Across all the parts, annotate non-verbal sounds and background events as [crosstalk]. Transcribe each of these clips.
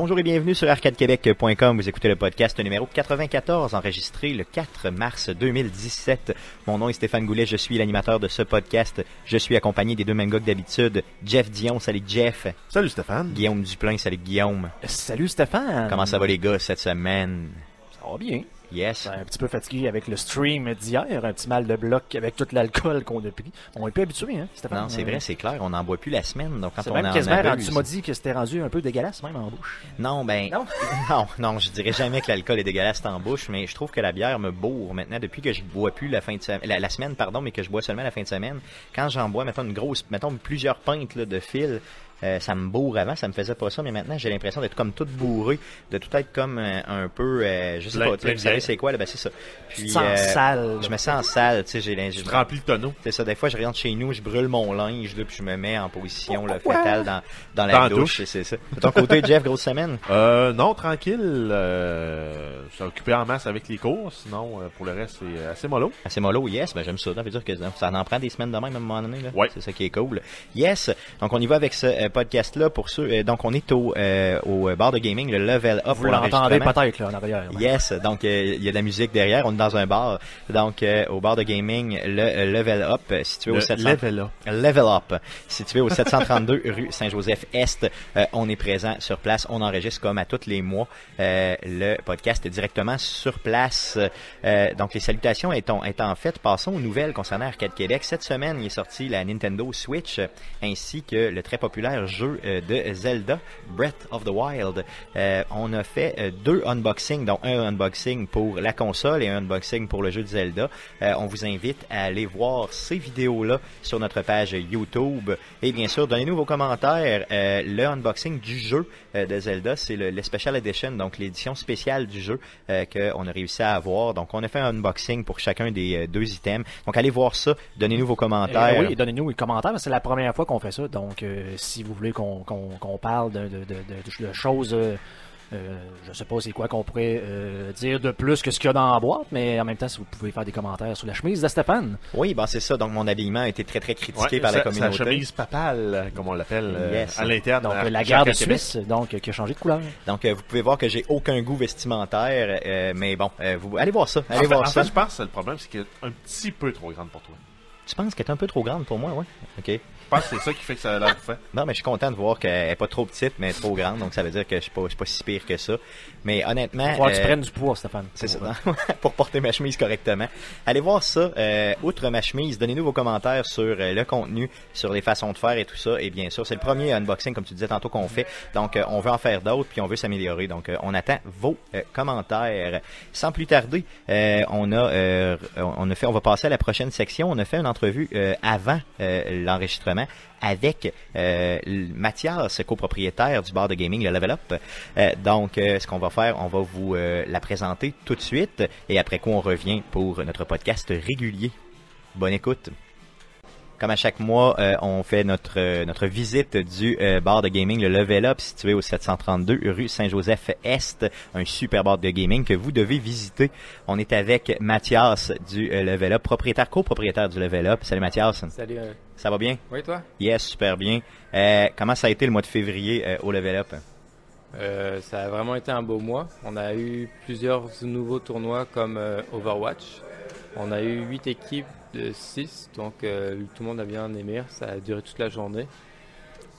Bonjour et bienvenue sur arcadequebec.com. Vous écoutez le podcast numéro 94, enregistré le 4 mars 2017. Mon nom est Stéphane Goulet, je suis l'animateur de ce podcast. Je suis accompagné des deux mêmes gars que d'habitude. Jeff Dion, salut Jeff. Salut Stéphane. Guillaume Duplain, salut Guillaume. Salut Stéphane. Comment ça va les gars cette semaine? Ça va bien. Yes. Un petit peu fatigué avec le stream d'hier, un petit mal de bloc avec tout l'alcool qu'on a pris. On est plus habitué, hein, Stéphane? Non, c'est vrai, c'est clair, on n'en boit plus la semaine. Donc quand on même en quasiment abuse- rendu, tu m'as dit que c'était rendu un peu dégueulasse même en bouche. Non, ben Non? [laughs] non, non, je dirais jamais que l'alcool est dégueulasse en bouche, mais je trouve que la bière me bourre maintenant depuis que je bois plus la fin de semaine, la, la semaine pardon, mais que je bois seulement la fin de semaine. Quand j'en bois, mettons une grosse, mettons plusieurs pintes là, de fil. Euh, ça me bourre avant, ça me faisait pas ça, mais maintenant j'ai l'impression d'être comme tout bourré, de tout être comme euh, un peu, euh, je sais Plein- pas, tu sais, plein vous savez c'est quoi là, ben c'est ça. Puis, sens sale, Je me sens sale, tu sais, j'ai Tu te remplis le tonneau. c'est ça, des fois je rentre chez nous, je brûle mon linge, là, puis je me mets en position là, fétale dans, dans la Dans douche, c'est ça. De ton côté, Jeff, grosse semaine? [laughs] Euh, non, tranquille. Euh, je suis occupé en masse avec les cours. Sinon, euh, pour le reste, c'est assez mollo. Assez mollo, yes, ben j'aime ça. Ça veut dire que ça en prend des semaines de même à un moment donné. Là. Ouais. C'est ça qui est cool. Yes, donc on y va avec ce euh, podcast-là pour ceux. euh, donc on est au, euh, au bar de gaming, le Level Up. Vous l'entendez peut-être là en arrière. Yes, donc euh, il y a de la musique derrière. On est dans un bar, donc euh, au bar de gaming, le euh, Level Up, euh, situé au Le 700. level up. Level Up, situé au 732 [laughs] rue Saint-Joseph-Est. Euh, on est présent sur place. On enregistre comme à tous les mois euh, le podcast directement sur place. Euh, donc les salutations étant, étant faites, passons aux nouvelles concernant Arcade Québec. Cette semaine, il est sorti la Nintendo Switch euh, ainsi que le très populaire jeu euh, de Zelda, Breath of the Wild. Euh, on a fait euh, deux unboxings, dont un unboxing pour la console et un unboxing pour le jeu de Zelda. On vous invite à aller voir ces vidéos-là sur notre page YouTube. Et bien sûr, donnez-nous vos commentaires. Le unboxing du jeu de Zelda, c'est le, le Special Edition, donc l'édition spéciale du jeu qu'on a réussi à avoir. Donc on a fait un unboxing pour chacun des deux items. Donc allez voir ça, donnez-nous vos commentaires. Euh, oui, donnez-nous les commentaires, c'est la première fois qu'on fait ça. Donc, euh, si vous voulez qu'on parle de, de, de, de- de choses, euh, euh, je sais pas c'est quoi qu'on pourrait euh, dire de plus que ce qu'il y a dans la boîte, mais en même temps, si vous pouvez faire des commentaires sur la chemise de Stéphane. Oui, ben c'est ça. Donc mon habillement a été très très critiqué Ouais, par la communauté. Sa chemise papale, comme on l'appelle, euh, à l'interne. Donc, à- la à guerre de Arcade Québec. Suisse, donc, qui a changé de couleur. Donc euh, vous pouvez voir que j'ai aucun goût vestimentaire, euh, mais bon, euh, vous allez voir ça, En fait, voir en ça. fait, je pense que le problème, c'est qu'elle est un petit peu trop grande pour toi. Tu penses qu'elle est un peu trop grande pour moi, ouais? Ok. Je pense que c'est ça qui fait que ça a l'air fait. Non, mais je suis content de voir qu'elle est pas trop petite, mais trop grande, donc ça veut dire que je suis pas, je suis pas si pire que ça. Mais honnêtement, falloir que tu euh, prennes du poids, Stéphane. C'est ça, [laughs] Pour, porter ma chemise correctement. Allez voir ça. Euh, outre ma chemise, donnez-nous vos commentaires sur euh, le contenu, sur les façons de faire et tout ça. Et bien sûr, c'est le premier unboxing, comme tu disais tantôt, qu'on fait. Donc, euh, on veut en faire d'autres, puis on veut s'améliorer. Donc, euh, on attend vos euh, commentaires. Sans plus tarder, euh, on a, euh, on a fait, on va passer à la prochaine section. On a fait une entrevue euh, avant euh, avec euh, Mathias, copropriétaire du bar de gaming Le Level Up. Euh, donc, euh, ce qu'on va faire, on va vous euh, la présenter tout de suite et après quoi on revient pour notre podcast régulier. Bonne écoute. Comme à chaque mois, euh, on fait notre euh, notre visite du euh, bar de gaming, le Level Up, situé au 732 rue Saint-Joseph-Est, un super bar de gaming que vous devez visiter. On est avec Mathias du Level Up, propriétaire, copropriétaire du Level Up. Salut Mathias, Salut. ça va bien? Oui, toi? Yes, super bien. Comment ça a été le mois de février au Level Up? Ça a vraiment été un beau mois. On a eu plusieurs nouveaux tournois comme Overwatch. On a eu 8 équipes de 6, donc euh, tout le monde a bien aimé. Ça a duré toute la journée.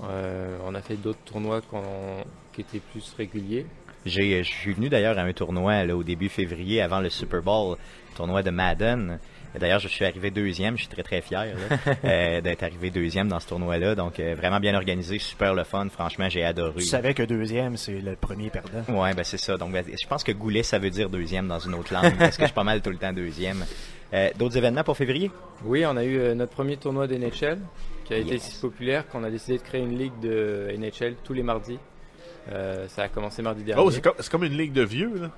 Euh, on a fait d'autres tournois qu'on- qui étaient plus réguliers. J'ai, je suis venu d'ailleurs à un tournoi là, au début février, avant le Super Bowl, tournoi de Madden. D'ailleurs, je suis arrivé deuxième, je suis très très fier [laughs] euh, d'être arrivé deuxième dans ce tournoi-là. Donc euh, vraiment bien organisé, super le fun. Franchement, j'ai adoré. Tu savais que deuxième, c'est le premier perdant. Ouais, ben c'est ça. Donc ben, je pense que goulet, ça veut dire deuxième dans une autre langue, parce que je suis pas mal tout le temps deuxième. Euh, d'autres événements pour février? Oui, on a eu euh, notre premier tournoi d'NHL qui a été si populaire qu'on a décidé de créer une ligue de NHL tous les mardis. Euh, ça a commencé mardi dernier. Oh, c'est comme, une ligue de vieux, là.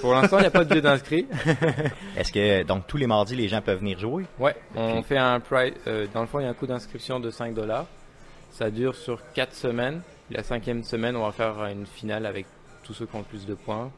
Pour l'instant, il n'y a pas de jeu d'inscrits. [laughs] Est-ce que donc tous les mardis les gens peuvent venir jouer? Ouais, on fait un price. euh, dans le fond, il y a un coût d'inscription de 5 dollars. Ça dure sur 4 semaines. La cinquième semaine, on va faire une finale avec tous ceux qui ont le plus de points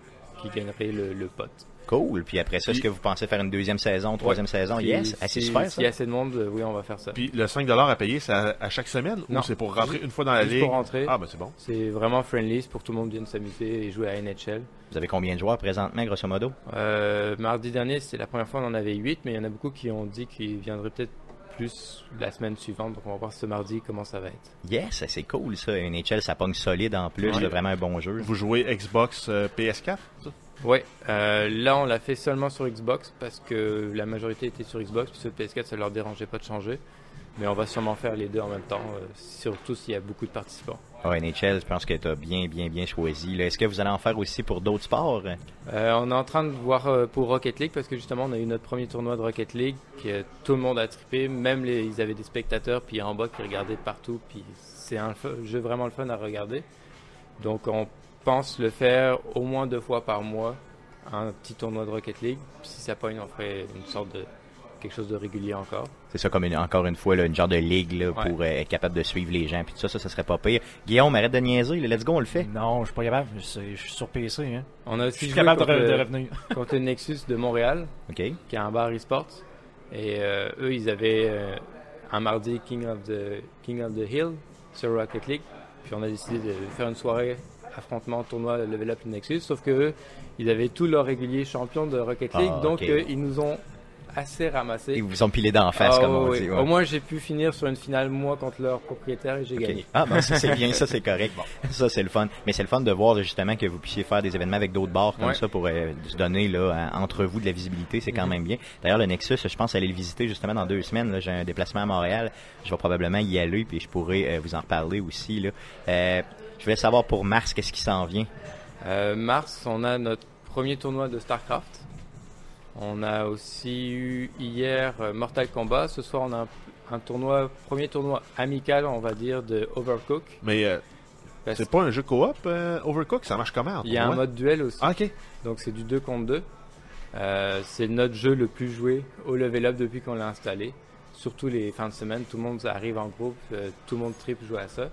qui gagnerait le, le pot. Cool. Puis après ça, est-ce que vous pensez faire une deuxième saison, troisième saison? Puis Yes. Ah, c'est si- super, S'il y a assez de monde, euh, oui, on va faire ça. Puis le 5$ à payer, c'est à, à chaque semaine Non. ou c'est pour rentrer une fois dans la Juste ligue? pour rentrer. Ah, ben c'est bon. C'est vraiment friendly, c'est pour que tout le monde vienne s'amuser et jouer à NHL. Vous avez combien de joueurs présentement, grosso modo? Euh, mardi dernier, c'était la première fois on en avait 8, mais il y en a beaucoup qui ont dit qu'ils viendraient peut-être plus la semaine suivante. Donc on va voir ce mardi comment ça va être. Yes, c'est cool ça. NHL, ça pogne solide en plus. Ouais. là, vraiment un bon jeu. Vous jouez Xbox euh, PS4? ça? Ouais, euh, là on l'a fait seulement sur Xbox parce que la majorité était sur Xbox, puis sur PS4 ça leur dérangeait pas de changer. Mais on va sûrement faire les deux en même temps, euh, surtout s'il y a beaucoup de participants. Ah, NHL, je pense que tu as bien, bien, bien choisi. Est-ce que vous allez en faire aussi pour d'autres sports? Euh, on est en train de voir euh, pour Rocket League parce que justement on a eu notre premier tournoi de Rocket League que tout le monde a trippé, même les, ils avaient des spectateurs puis en bas qui regardaient partout puis c'est un jeu vraiment le fun à regarder. Donc on pense le faire au moins deux fois par mois, un petit tournoi de Rocket League. Puis si ça pogne, on ferait une sorte de quelque chose de régulier encore. C'est ça, comme une- encore une fois, là, une genre de ligue là, Ouais. pour euh, être capable de suivre les gens. Puis tout ça, ça, ça serait pas pire. Guillaume, arrête de niaiser. là. Let's go, on le fait. Non, je suis pas capable. Je suis je suis sur PC. Hein. On a Je aussi suis joué capable de, contre, revenir. contre le Nexus de Montréal. OK? qui est un bar e-sport. Et euh, eux, ils avaient euh, un mardi King of, the, King of the Hill sur Rocket League. Puis on a décidé de faire une soirée affrontement tournoi Level Up Nexus. Sauf que eux, ils avaient tous leurs réguliers champions de Rocket League. Ah, donc ok. euh, ils nous ont assez ramassé. Ils vous ont pilé d'en face, Ah, comme on ouais, dit. ouais. Au moins, j'ai pu finir sur une finale, moi, contre leur propriétaire et j'ai gagné. Ah, ben, ça, c'est bien, ça, c'est [laughs] correct. Ça, c'est le fun. Mais c'est le fun de voir, justement, que vous puissiez faire des événements avec d'autres bars comme Ouais. ça pour euh, se donner, là, entre vous de la visibilité. C'est quand Mhm. même bien. D'ailleurs, le Nexus, je pense aller le visiter, justement, dans deux semaines. J'ai un déplacement à Montréal. Je vais probablement y aller, puis je pourrai euh, vous en reparler aussi, là. Euh, je voulais savoir pour mars, qu'est-ce qui s'en vient? Euh, mars, on a notre premier tournoi de StarCraft. On a aussi eu hier euh, Mortal Kombat. Ce soir, on a un, un tournoi, premier tournoi amical, on va dire, de Overcook. Mais euh, c'est pas un jeu coop, euh, Overcook? Ça marche comment? Il y a un mode duel aussi. Ah, ok. Donc c'est du 2 contre 2. Euh, c'est notre jeu le plus joué au level up depuis qu'on l'a installé. Surtout les fins de semaine, tout le monde arrive en groupe, euh, tout le monde trip joue à ça.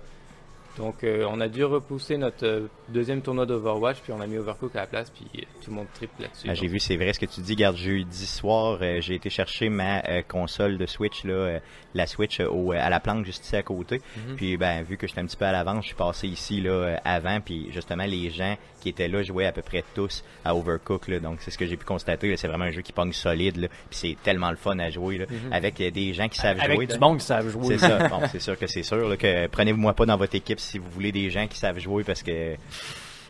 Donc euh, on a dû repousser notre euh, deuxième tournoi d'Overwatch, puis on a mis Overcook à la place, puis euh, tout le monde trip là-dessus. Ah, j'ai vu, c'est vrai ce que tu dis. Garde, jeudi soir, euh, j'ai été chercher ma euh, console de Switch, là, euh, la Switch euh, au, à la planque juste ici à côté. Mhm. Puis, ben, vu que j'étais un petit peu à l'avance, je suis passé ici là euh, avant. Puis, justement, les gens qui étaient là jouaient à peu près tous à Overcook. Là, donc, c'est ce que j'ai pu constater. là. C'est vraiment un jeu qui pogne solide. Là, puis, c'est tellement le fun à jouer là, Mhm. avec euh, des gens qui savent Avec jouer. du là. monde qui savent jouer. C'est ça. [laughs] Bon, c'est sûr que c'est sûr là, que prenez-moi pas dans votre équipe si vous voulez des gens qui savent jouer parce que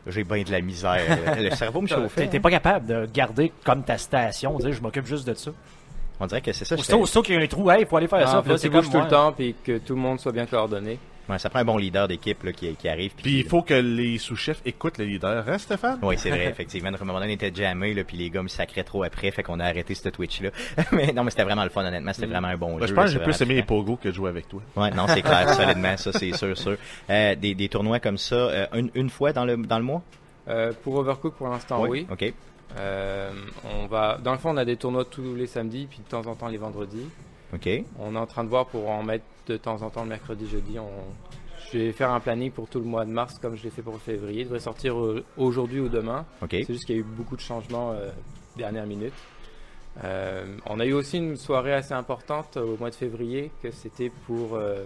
j'ai bien de la misère. [laughs] Le cerveau me chauffait. T'es pas capable de garder comme ta station, dire je m'occupe juste de ça. On dirait que c'est ça. Aussitôt qu'il y a un trou, hey, il faut aller faire Ah, ça. faut Puis là, que c'est tu comme bouges tout le temps, puis que tout le monde soit bien coordonné. Ouais, ça prend un bon leader d'équipe qui, qui arrive. Puis il faut que les sous-chefs écoutent le leader, hein, Stéphane? Oui, c'est vrai, [laughs] effectivement. À un moment donné, on était jammé, là, puis les gars me sacraient trop après, fait qu'on a arrêté ce Twitch-là. [laughs] mais non, mais c'était vraiment le fun, honnêtement. C'était vraiment un bon Ben, jeu. je pense que j'ai c'est plus aimé les pogos que de jouer avec toi. Ouais, non, c'est clair, [laughs] solidement, ça, c'est sûr, sûr. Euh, des, des tournois comme ça, euh, une, une fois dans le, dans le mois? Euh, pour Overcook, pour l'instant, oui. OK. Euh, on va, dans le fond, on a des tournois tous les samedis, puis de temps en temps les vendredis. OK. On est en train de voir pour en mettre de temps en temps le mercredi, jeudi. On... Je vais faire un planning pour tout le mois de mars comme je l'ai fait pour février. Il devrait sortir euh, aujourd'hui ou demain. C'est juste qu'il y a eu beaucoup de changements euh, dernière minute. Euh, on a eu aussi une soirée assez importante au mois de février que c'était pour euh,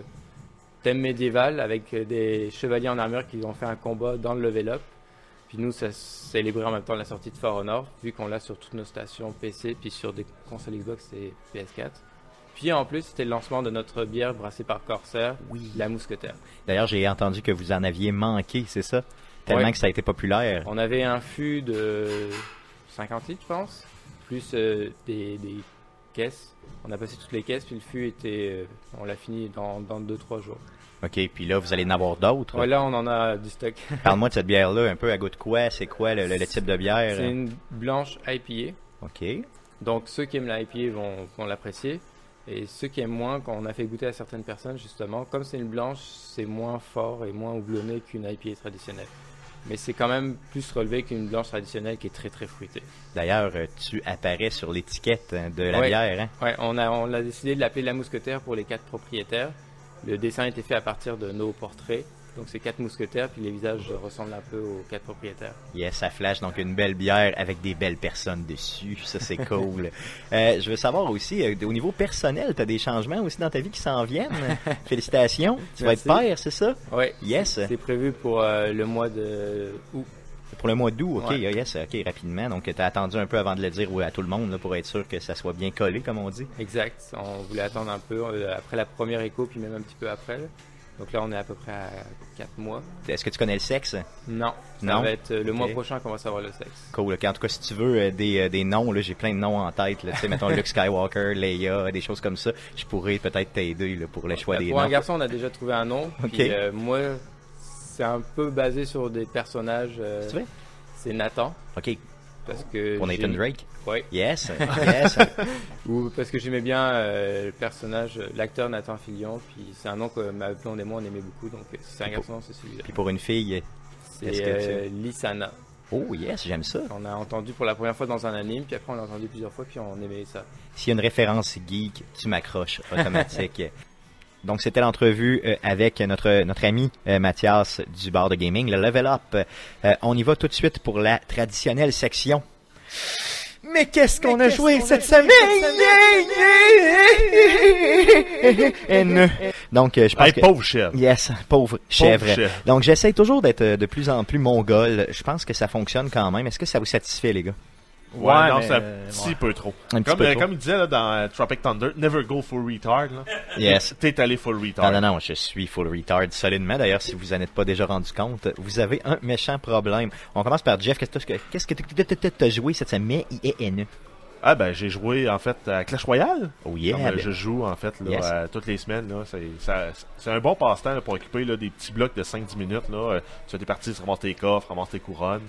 thème médiéval avec des chevaliers en armure qui ont fait un combat dans le level up. Puis nous, ça célébrait en même temps la sortie de For Honor, vu qu'on l'a sur toutes nos stations PC, puis sur des consoles Xbox et PS4. Puis en plus, c'était le lancement de notre bière brassée par Corsair, Oui. la Mousquetaire. D'ailleurs, j'ai entendu que vous en aviez manqué, c'est ça? Tellement Ouais. que ça a été populaire. On avait un fût de 50 litres, je pense, plus euh, des, des caisses. On a passé toutes les caisses, puis le fût était. euh, on l'a fini dans 2-3 jours. OK, puis là, vous allez en avoir d'autres? Ouais, là, on en a du stock. [laughs] Parle-moi de cette bière-là, un peu à goût de quoi? C'est quoi le, le- le type de bière? C'est une blanche IPA. OK. Donc, ceux qui aiment la IPA vont, vont l'apprécier. Et ceux qui aiment moins, quand on a fait goûter à certaines personnes, justement, comme c'est une blanche, c'est moins fort et moins houblonné qu'une IPA traditionnelle. Mais c'est quand même plus relevé qu'une blanche traditionnelle qui est très très fruitée. D'ailleurs, euh, tu apparais sur l'étiquette hein, de la Ouais. bière, hein? Ouais, on a, on a décidé de l'appeler la mousquetaire pour les quatre propriétaires. Le dessin a été fait à partir de nos portraits. Donc c'est quatre mousquetaires, puis les visages ressemblent un peu aux quatre propriétaires. Yes, ça flash donc une belle bière avec des belles personnes dessus. [laughs] Ça, c'est cool. Euh, je veux savoir aussi, euh, au niveau personnel, tu as des changements aussi dans ta vie qui s'en viennent? [laughs] Félicitations. Tu vas être père, c'est ça? Ouais. Yes. C'est prévu pour euh, le mois de août. Pour le mois d'août, ok, Ouais. yes, ok, rapidement. Donc, tu as attendu un peu avant de le dire à tout le monde là, pour être sûr que ça soit bien collé, comme on dit. Exact. On voulait attendre un peu après la première écho, puis même un petit peu après. là. Donc là, on est à peu près à 4 mois. Est-ce que tu connais le sexe? Non, ça Non? va être euh, le mois prochain qu'on va savoir le sexe. Cool. En tout cas, si tu veux euh, des, euh, des noms, j'ai plein de noms en tête. Tu sais, mettons Luke [laughs] Skywalker, Leia, des choses comme ça. Je pourrais peut-être t'aider pour le choix Euh, des pour un noms. garçon, on a déjà trouvé un nom. Puis, euh, moi, c'est un peu basé sur des personnages. euh, Si tu veux. c'est Nathan. Ok, Parce que pour Nathan Drake? Ouais. Yes, [laughs] yes. Ou parce que j'aimais bien euh, le personnage, l'acteur Nathan Fillion. Puis c'est un nom que ma blonde et moi on aimait beaucoup. Donc euh, c'est un garçon, c'est celui-là. Puis pour une fille, C'est que euh, Lissana. oh yes, j'aime ça. On a entendu pour la première fois dans un anime, puis après on l'a entendu plusieurs fois, puis on aimait ça. S'il y a une référence geek, tu m'accroches automatique. [laughs] Donc c'était l'entrevue avec notre notre ami Mathias du bar de gaming, le Level Up. On y va tout de suite pour la traditionnelle section. Mais qu'est-ce qu'on a joué cette semaine? Donc euh, je pense que pauvre chef. Yes, pauvre chèvre. chèvre. Donc j'essaie toujours d'être euh, de plus en plus mongol. Je pense que ça fonctionne quand même. Est-ce que ça vous satisfait les gars? Ouais, Ouais, non, c'est un euh, petit ouais. peu trop. Un petit Comme, peu euh, trop. comme il disait là, dans euh, Tropic Thunder, never go full retard. Là. [laughs] Yes. T'es allé full retard. Non, non, non, je suis full retard solidement. D'ailleurs, si vous en êtes pas déjà rendu compte, vous avez un méchant problème. On commence par Jeff. Qu'est-ce que t'as- t'as joué cette semaine? I-E-N. Ah ben j'ai joué en fait à Clash Royale. Oh yeah. Comme, ben- je joue en fait là, Yes. toutes les semaines. là. C'est un bon passe-temps pour occuper là, des petits blocs de 5-10 minutes. Là. Tu fais des parties, tu ramasses tes coffres, ramasses tes couronnes.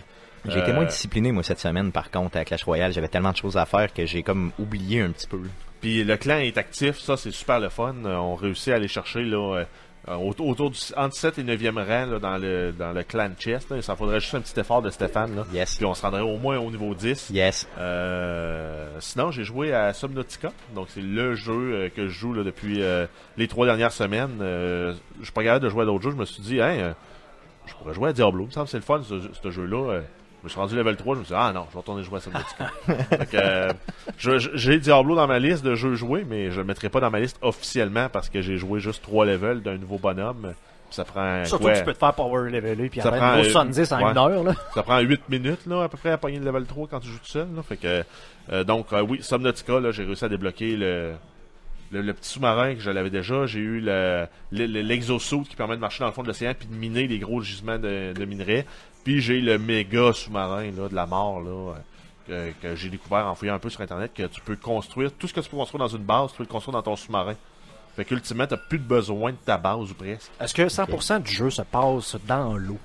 J'ai été Euh, moins discipliné, moi, cette semaine, par contre, à Clash Royale. J'avais tellement de choses à faire que j'ai comme oublié un petit peu. Puis le clan est actif, ça c'est super le fun. Euh, On réussit à aller chercher là, euh, euh, autour, du entre 7 et 9e rang là, dans le dans le clan chest. Là. Ça faudrait juste un petit effort de Stéphane. Là. Yes. Puis on se rendrait au moins au niveau 10. Yes. Euh, sinon, j'ai joué à Subnautica. Donc, c'est le jeu euh, que je joue là, depuis euh, les trois dernières semaines. Euh, je suis pas capable de jouer à d'autres jeux. Je me suis dit, hein, euh, je pourrais jouer à Diablo. Il me semble c'est le fun, ce, ce jeu-là. Euh, je me suis rendu level 3. Je me suis dit, ah non, je vais retourner jouer à Subnautica. [laughs] Euh, j'ai Diablo dans ma liste de jeux joués, mais je le mettrai pas dans ma liste officiellement parce que j'ai joué juste trois levels d'un nouveau bonhomme. Ça prend Surtout quoi, que tu peux te faire power leveler puis Ça prend, un niveau euh, 70 en ouais. une heure. Là. ça prend 8 minutes là, à peu près à pogner le level 3 quand tu joues tout seul. Là. Fait que, euh, donc, euh, oui, Subnautica, là, j'ai réussi à débloquer le, le, le petit sous-marin que je l'avais déjà. J'ai eu le, le- le- l'exosuit qui permet de marcher dans le fond de l'océan puis de miner les gros gisements de, de minerais. Puis j'ai le méga sous-marin de la mort là, que, que j'ai découvert en fouillant un peu sur Internet que tu peux construire. Tout ce que tu peux construire dans une base, tu peux le construire dans ton sous-marin. Fait qu'ultimement, t'as plus de besoin de ta base ou presque. Est-ce que 100% du jeu se passe dans l'eau?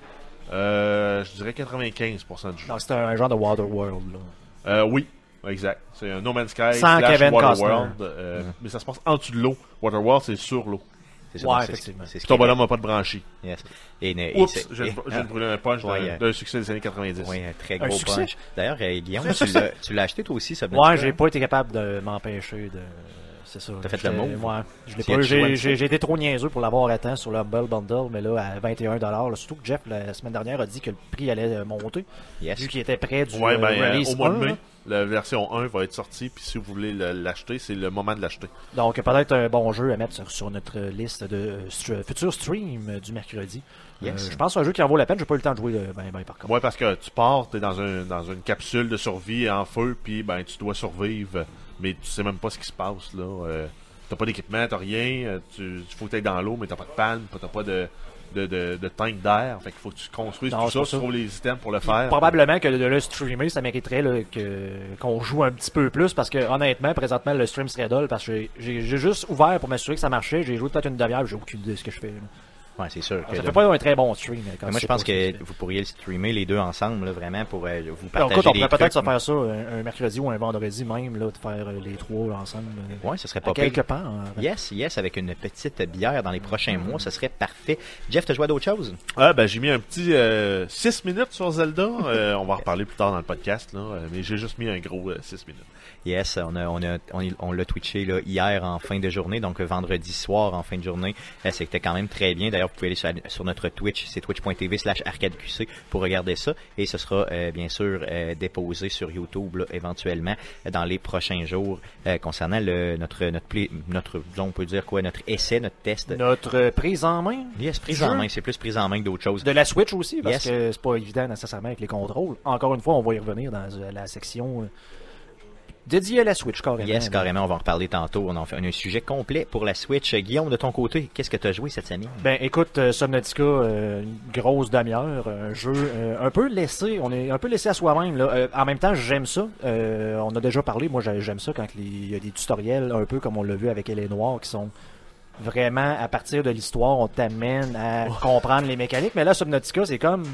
Euh, je dirais 95% du jeu. C'est un genre de Waterworld. Là. Euh, oui, exact. C'est un No Man's Sky Sans slash Kevin Waterworld. euh, Mais ça se passe en dessous de l'eau. Waterworld, c'est sur l'eau. C'est ça, Ouais, effectivement. ce ton bonhomme n'a pas de branchie. Yes. Et, ne- et Oups, de brûler un punch d'un- Ouais, d'un succès des années 90. Oui, un très Un gros succès? punch. D'ailleurs, euh, Guillaume, tu l'as, acheté toi aussi, ça Ouais, j'ai pas été capable de m'empêcher de. C'est ça. T'as fait le? Ouais. Pas. joué un J'ai, j'ai, j'ai été trop niaiseux pour l'avoir temps sur le Humble Bundle, mais là, à 21$. là, surtout que Jeff, la semaine dernière, a dit que le prix allait euh, monter, Yes. vu qu'il était près du Ouais, ben, euh, release au mois de 1, mai. La version 1 va être sortie. Puis si vous voulez le- l'acheter, c'est le moment de l'acheter. Donc, peut-être un bon jeu à mettre sur, sur notre liste de euh, futurs streams du mercredi. Yes. Euh, je pense que c'est un jeu qui en vaut la peine. J'ai pas eu le temps de jouer euh, ben, ben, par contre. Ouais, parce que tu pars, t'es dans, un, dans une capsule de survie en feu, puis ben tu dois survivre, mais tu sais même pas ce qui se passe là. Euh, t'as pas d'équipement, t'as rien, tu faut que t'ailles dans l'eau, mais t'as pas de palme, t'as pas de, de, de, de tank d'air, fait qu'il faut que tu construises Non, tout ça, tu trouves les items pour le faire. Probablement que de le streamer, ça mériterait là, que, qu'on joue un petit peu plus parce que honnêtement, présentement, le stream serait dull parce que j'ai juste ouvert pour m'assurer que ça marchait. J'ai joué peut-être une demi-heure, j'ai aucune idée de ce que je fais. là. Ouais, c'est sûr. que Ça fait pas un très bon stream. quand moi, je pense que vous pourriez le streamer les deux ensemble, là, vraiment, pour euh, vous. Alors, partager écoute, on pourrait peut-être se faire ça un, un mercredi ou un vendredi même, là, de faire euh, les trois ensemble. euh, Ouais, ce serait à pas quelque part. hein. Yes, yes, avec une petite bière dans les prochains mois, ce serait parfait. Jeff, t'as joué à d'autres choses? Ah ben j'ai mis un petit 6 minutes sur Zelda, Euh, on va en reparler plus tard dans le podcast là, euh, mais j'ai juste mis un gros 6 minutes. Yes, on a, on a, on, l'a twitché là, hier en fin de journée, donc euh, vendredi soir en fin de journée. Euh, C'était quand même très bien. D'ailleurs, vous pouvez aller sur, sur notre Twitch, c'est twitch.tv slash arcadeqc pour regarder ça. Et ce sera euh, bien sûr euh, déposé sur YouTube là, éventuellement dans les prochains jours euh, concernant le, notre notre notre on peut dire quoi notre essai, notre test. Notre prise en main? Yes, prise en main, c'est plus prise en main que d'autres choses. de la Switch aussi, parce Yes. que c'est pas évident nécessairement avec les contrôles. Encore une fois, on va y revenir dans euh, la section euh, dédiée à la Switch, carrément. Yes, carrément, on va en reparler tantôt. On en fait un sujet complet pour la Switch. Euh, Guillaume, de ton côté, qu'est-ce que tu as joué cette semaine? Ben écoute, euh, Subnautica, euh, une grosse demi-heure, un jeu euh, un peu laissé, on est un peu laissé à soi-même. là. Euh, en même temps, j'aime ça. Euh, on a déjà parlé, moi j'ai- j'aime ça quand il y a des tutoriels, un peu comme on l'a vu avec Elle est Noire, qui sont vraiment à partir de l'histoire, on t'amène à comprendre les mécaniques. Mais là, Subnautica, c'est comme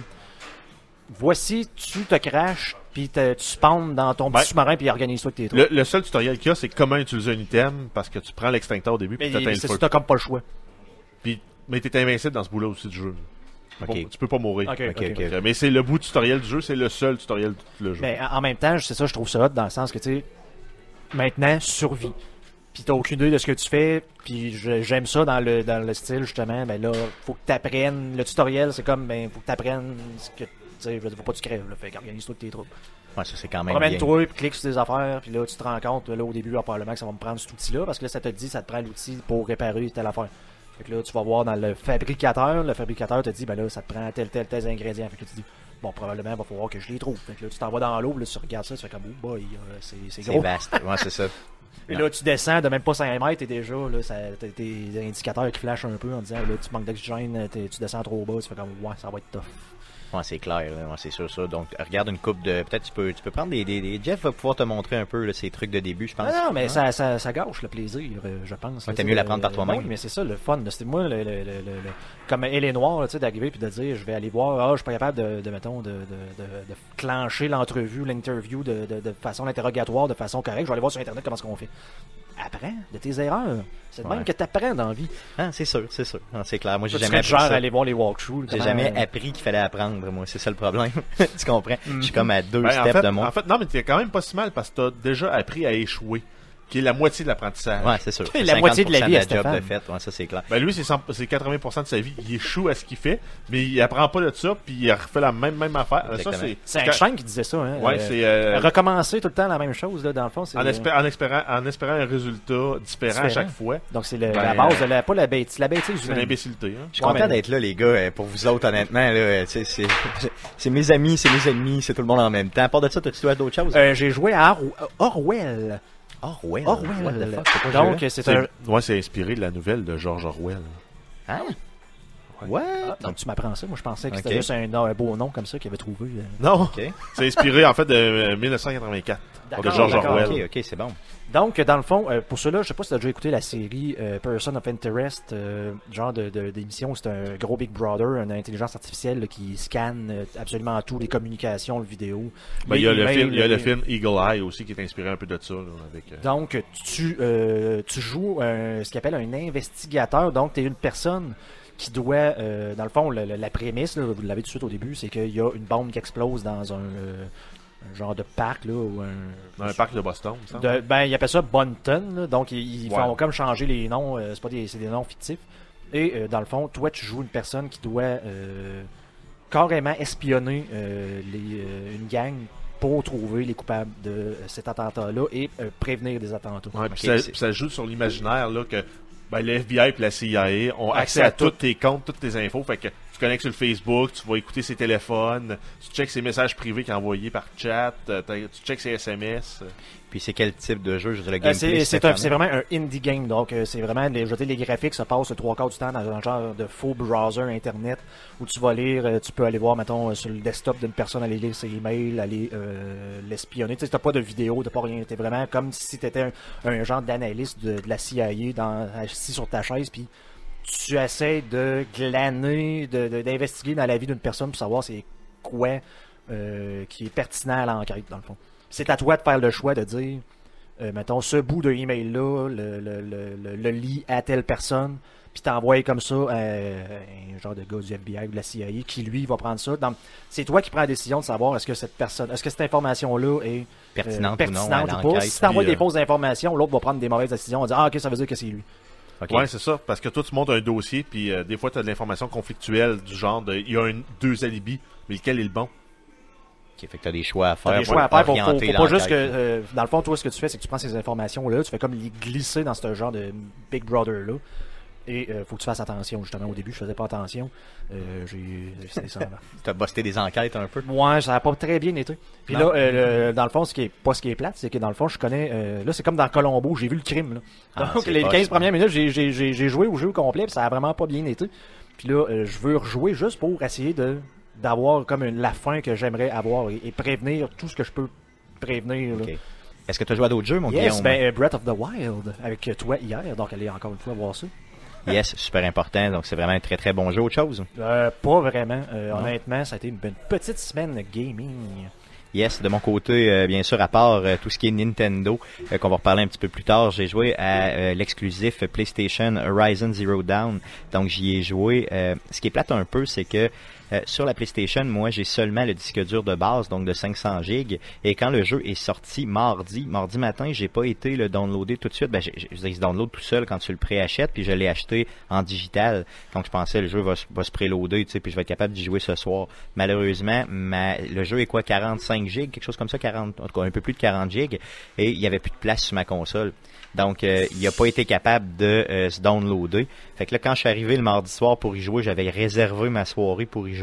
voici, tu te craches, puis te- tu spawns dans ton petit Ben, sous-marin, puis organise-toi tes trucs. Le, le seul tutoriel qu'il y a, c'est comment utiliser un item parce que tu prends l'extincteur au début puis Mais t'éteins le c'est feu. t'as comme pas le choix. Puis, mais t'es invincible dans ce bout-là aussi du jeu. Tu peux pas- Tu peux pas mourir. Mais c'est le bout du tutoriel du jeu, c'est le seul tutoriel de tout le jeu. Mais en même temps, c'est ça, je trouve ça hot dans le sens que, tu sais, maintenant, survie. Puis t'as aucune idée de ce que tu fais, puis j'aime ça dans le, dans le style, justement, ben là, faut que t'apprennes, le tutoriel, c'est comme, ben, faut que t'apprennes ce que, tu sais, je veux dire, faut pas que tu crèves, là, fait qu'organise-toi tes troupes. Ouais, ça c'est quand même. Promène-toi, puis clique sur des affaires, puis là, tu te rends compte, là, au début, ah, probablement que ça va me prendre cet outil-là, parce que là, ça te dit, ça te prend l'outil pour réparer telle affaire. Fait que là, tu vas voir dans le fabricateur, le fabricateur te dit, ben là, ça te prend tel, tel, tel ingrédient. Fait que là, tu dis, bon, probablement, il va falloir que je les trouve. Fait que là, tu t'en vas dans l'eau, là, tu regardes ça, tu fais comme, oh boy, euh, c'est c'est C'est gros. vaste. Ouais, c'est ça. [laughs] Et là, tu descends de même pas 5 mètres et déjà, là, ça, tes indicateurs qui flashent un peu en disant, là, tu manques d'oxygène, t'es- tu descends trop bas, tu fais comme, ouais, ça va être tough. Ouais, c'est clair. Ouais, c'est sûr ça. Donc, regarde une coupe de. Peut-être tu peux, tu peux prendre des, des, des- Jeff va pouvoir te montrer un peu là, ces trucs de début, je pense. Ah non, mais Hein? ça, ça, ça gâche le plaisir, euh, je pense. Ouais, tu mieux l'apprendre par toi-même. Oui, mais c'est ça le fun. C'était moi, le, le, le, comme elle est noire, tu sais, d'arriver puis de dire, je vais aller voir, ah, je suis pas capable de, de mettons, de, de, de, clencher l'entrevue, l'interview de, de, de façon interrogatoire, de façon correcte. Je vais aller voir sur Internet comment est-ce qu'on fait. Apprends de tes erreurs. C'est de même que t'apprends dans la vie. Ah, c'est sûr, c'est sûr. C'est clair. Moi, j'ai Tu jamais appris genre ça. aller voir les walkthroughs. J'ai jamais appris qu'il fallait apprendre, moi. C'est ça le problème. [laughs] tu comprends? Je suis comme à deux Ben, en, steps fait, de moi. en fait, non, mais t'es quand même pas si mal parce que t'as déjà appris à échouer, qui est la moitié de l'apprentissage. Ouais, c'est sûr. La moitié de la 50% vie à job Stéphane. de fait. Ouais, ça, c'est clair. Ben lui, c'est 100 c'est 80% de sa vie. Il échoue à ce qu'il fait, mais il apprend pas de ça, puis il refait la même, même affaire. C'est. C'est Einstein qui disait ça. Hein, Ouais, euh, c'est. euh, Recommencer tout le temps la même chose, là, dans le fond. c'est- en, espé- en espérant, en espérant un résultat différent, à chaque fois. Donc, c'est le- Ben, la base euh, de la, pas la bêtise, la bêtise C'est l'imbécilité. Hein. Je suis Ouais, content mais- d'être là, les gars. euh, Pour vous autres, honnêtement, euh, tu c'est, [laughs] c'est mes amis, c'est mes ennemis, c'est tout le monde en même temps. À part de ça, joué à d'autres choses? Euh, j'ai joué à Or- Orwell. Orwell. Orwell. What the fuck? Donc, c'est un. Ouais, c'est inspiré de la nouvelle de George Orwell. Hein? What? Ah, donc, tu m'apprends ça. Moi, je pensais que c'était juste un, un beau nom comme ça qu'il avait trouvé. euh. Non, c'est inspiré en fait de euh, 1984 de D'accord, George Orwell. Ok, ok, c'est bon. Donc, dans le fond, euh, pour ceux-là, je sais pas si tu as déjà écouté la série euh, Person of Interest, euh, genre de, de- d'émission où c'est un gros Big Brother, une intelligence artificielle là, qui scanne euh, absolument tout, les communications, le vidéo. Ben, il y a, les le film, il y a le les- film Eagle Eye aussi qui est inspiré un peu de ça. là, avec, euh, Donc, tu, euh, tu joues un- ce qu'on appelle un investigateur. Donc, tu es une personne qui doit, euh, dans le fond, le- le- la prémisse, là, vous l'avez tout de suite au début, c'est qu'il y a une bombe qui explose dans un, euh, un genre de parc, là, ou un... dans un parc de Boston, de- ben, ils appellent ça Bunton. là. donc, ils, font comme changer les noms. euh, c'est pas des, c'est des noms fictifs. Et euh, dans le fond, toi, tu joues une personne qui doit euh, carrément espionner les, une gang pour trouver les coupables de cet attentat-là et prévenir des attentats. Ouais, puis ça, ça joue sur l'imaginaire là que ben, le FBI et la CIA ont accès, Accès à à, tous tes comptes, toutes tes infos. Fait que tu connectes sur le Facebook, tu vas écouter ses téléphones, tu checks ses messages privés qu'il a envoyés par chat, euh, tu checks ses SMS. Puis c'est quel type de jeu? Je dire, le Euh, gameplay. c'est, vraiment un indie game, donc euh, c'est vraiment les, je veux dire, les graphiques se passent le trois quarts du temps dans un genre de faux browser internet où tu vas lire, euh, tu peux aller voir, mettons, sur le desktop d'une personne, aller lire ses emails, aller euh, l'espionner. Tu sais, t'as pas de vidéo, t'as pas rien, t'es vraiment comme si t'étais un, un genre d'analyste de, de la CIA dans, assis sur ta chaise, puis tu essaies de glaner, de, de- d'investiguer dans la vie d'une personne pour savoir c'est quoi euh, qui est pertinent à l'enquête, dans le fond. C'est à toi de faire le choix de dire, euh, mettons, ce bout de email-là, le, le, le, le, le lit à telle personne, puis t'envoies comme ça à un genre de gars du FBI ou de la CIA qui, lui, va prendre ça. C'est toi qui prends la décision de savoir est-ce que cette personne, est-ce que cette information-là est euh, Pertinente ou non à pertinente ou pas. l'enquête. Si t'envoies des euh, fausses informations, l'autre va prendre des mauvaises décisions. On va dire, ah, ok, ça veut dire que c'est lui. Ouais, c'est ça. Parce que toi, tu montes un dossier, puis euh, des fois, tu as de l'information conflictuelle du genre de, il y a un, deux alibis, mais lequel est le bon? Ok, fait que t'as des choix à faire. T'as des choix à faire. Faut, faut, orienter faut pas juste que, euh, dans le fond, toi, ce que tu fais, c'est que tu prends ces informations-là, tu fais comme les glisser dans ce genre de Big Brother-là. Et euh, faut que tu fasses attention, justement. Au début, je faisais pas attention. Euh, j'ai. [laughs] T'as busté des enquêtes un peu. Ouais, ça a pas très bien été. Puis Non. là, euh, le- dans le fond, ce qui est pas ce qui est plate, c'est que dans le fond, je connais. euh, là, c'est comme dans Colombo, j'ai vu le crime. Là. Ah, Donc, les poche, 15 ça. premières minutes, j'ai, joué au jeu au complet, puis ça a vraiment pas bien été. Puis là, euh, je veux rejouer juste pour essayer de d'avoir comme une, la fin que j'aimerais avoir et, et prévenir tout ce que je peux prévenir. Est-ce que tu as joué à d'autres jeux, mon Yes, Guillaume? ben Breath of the Wild avec toi hier, donc allez encore une fois voir ça. Yes, super important. Donc, c'est vraiment un très très bon jeu. Autre chose? Euh, pas vraiment, euh, honnêtement, ça a été une, une petite semaine gaming. Yes, de mon côté, euh, bien sûr, à part euh, tout ce qui est Nintendo, euh, qu'on va reparler un petit peu plus tard, j'ai joué à euh, l'exclusif PlayStation Horizon Zero Dawn. Donc, j'y ai joué. Euh, ce qui est plate un peu, c'est que euh, sur la PlayStation, moi, j'ai seulement le disque dur de base, donc de 500 gigs. Et quand le jeu est sorti mardi, mardi matin, j'ai pas été le downloader tout de suite. Ben, je il se download tout seul quand tu le préachètes, puis je l'ai acheté en digital. Donc, je pensais le jeu va, se- préloader, tu sais, puis je vais être capable d'y jouer ce soir. Malheureusement, ma- le jeu est quoi, 45 gigs, quelque chose comme ça, 40, en tout cas un peu plus de 40 gigs, et il y avait plus de place sur ma console. Donc, euh, il a pas été capable de euh, se downloader. Fait que là, quand je suis arrivé le mardi soir pour y jouer, j'avais réservé ma soirée pour y jouer.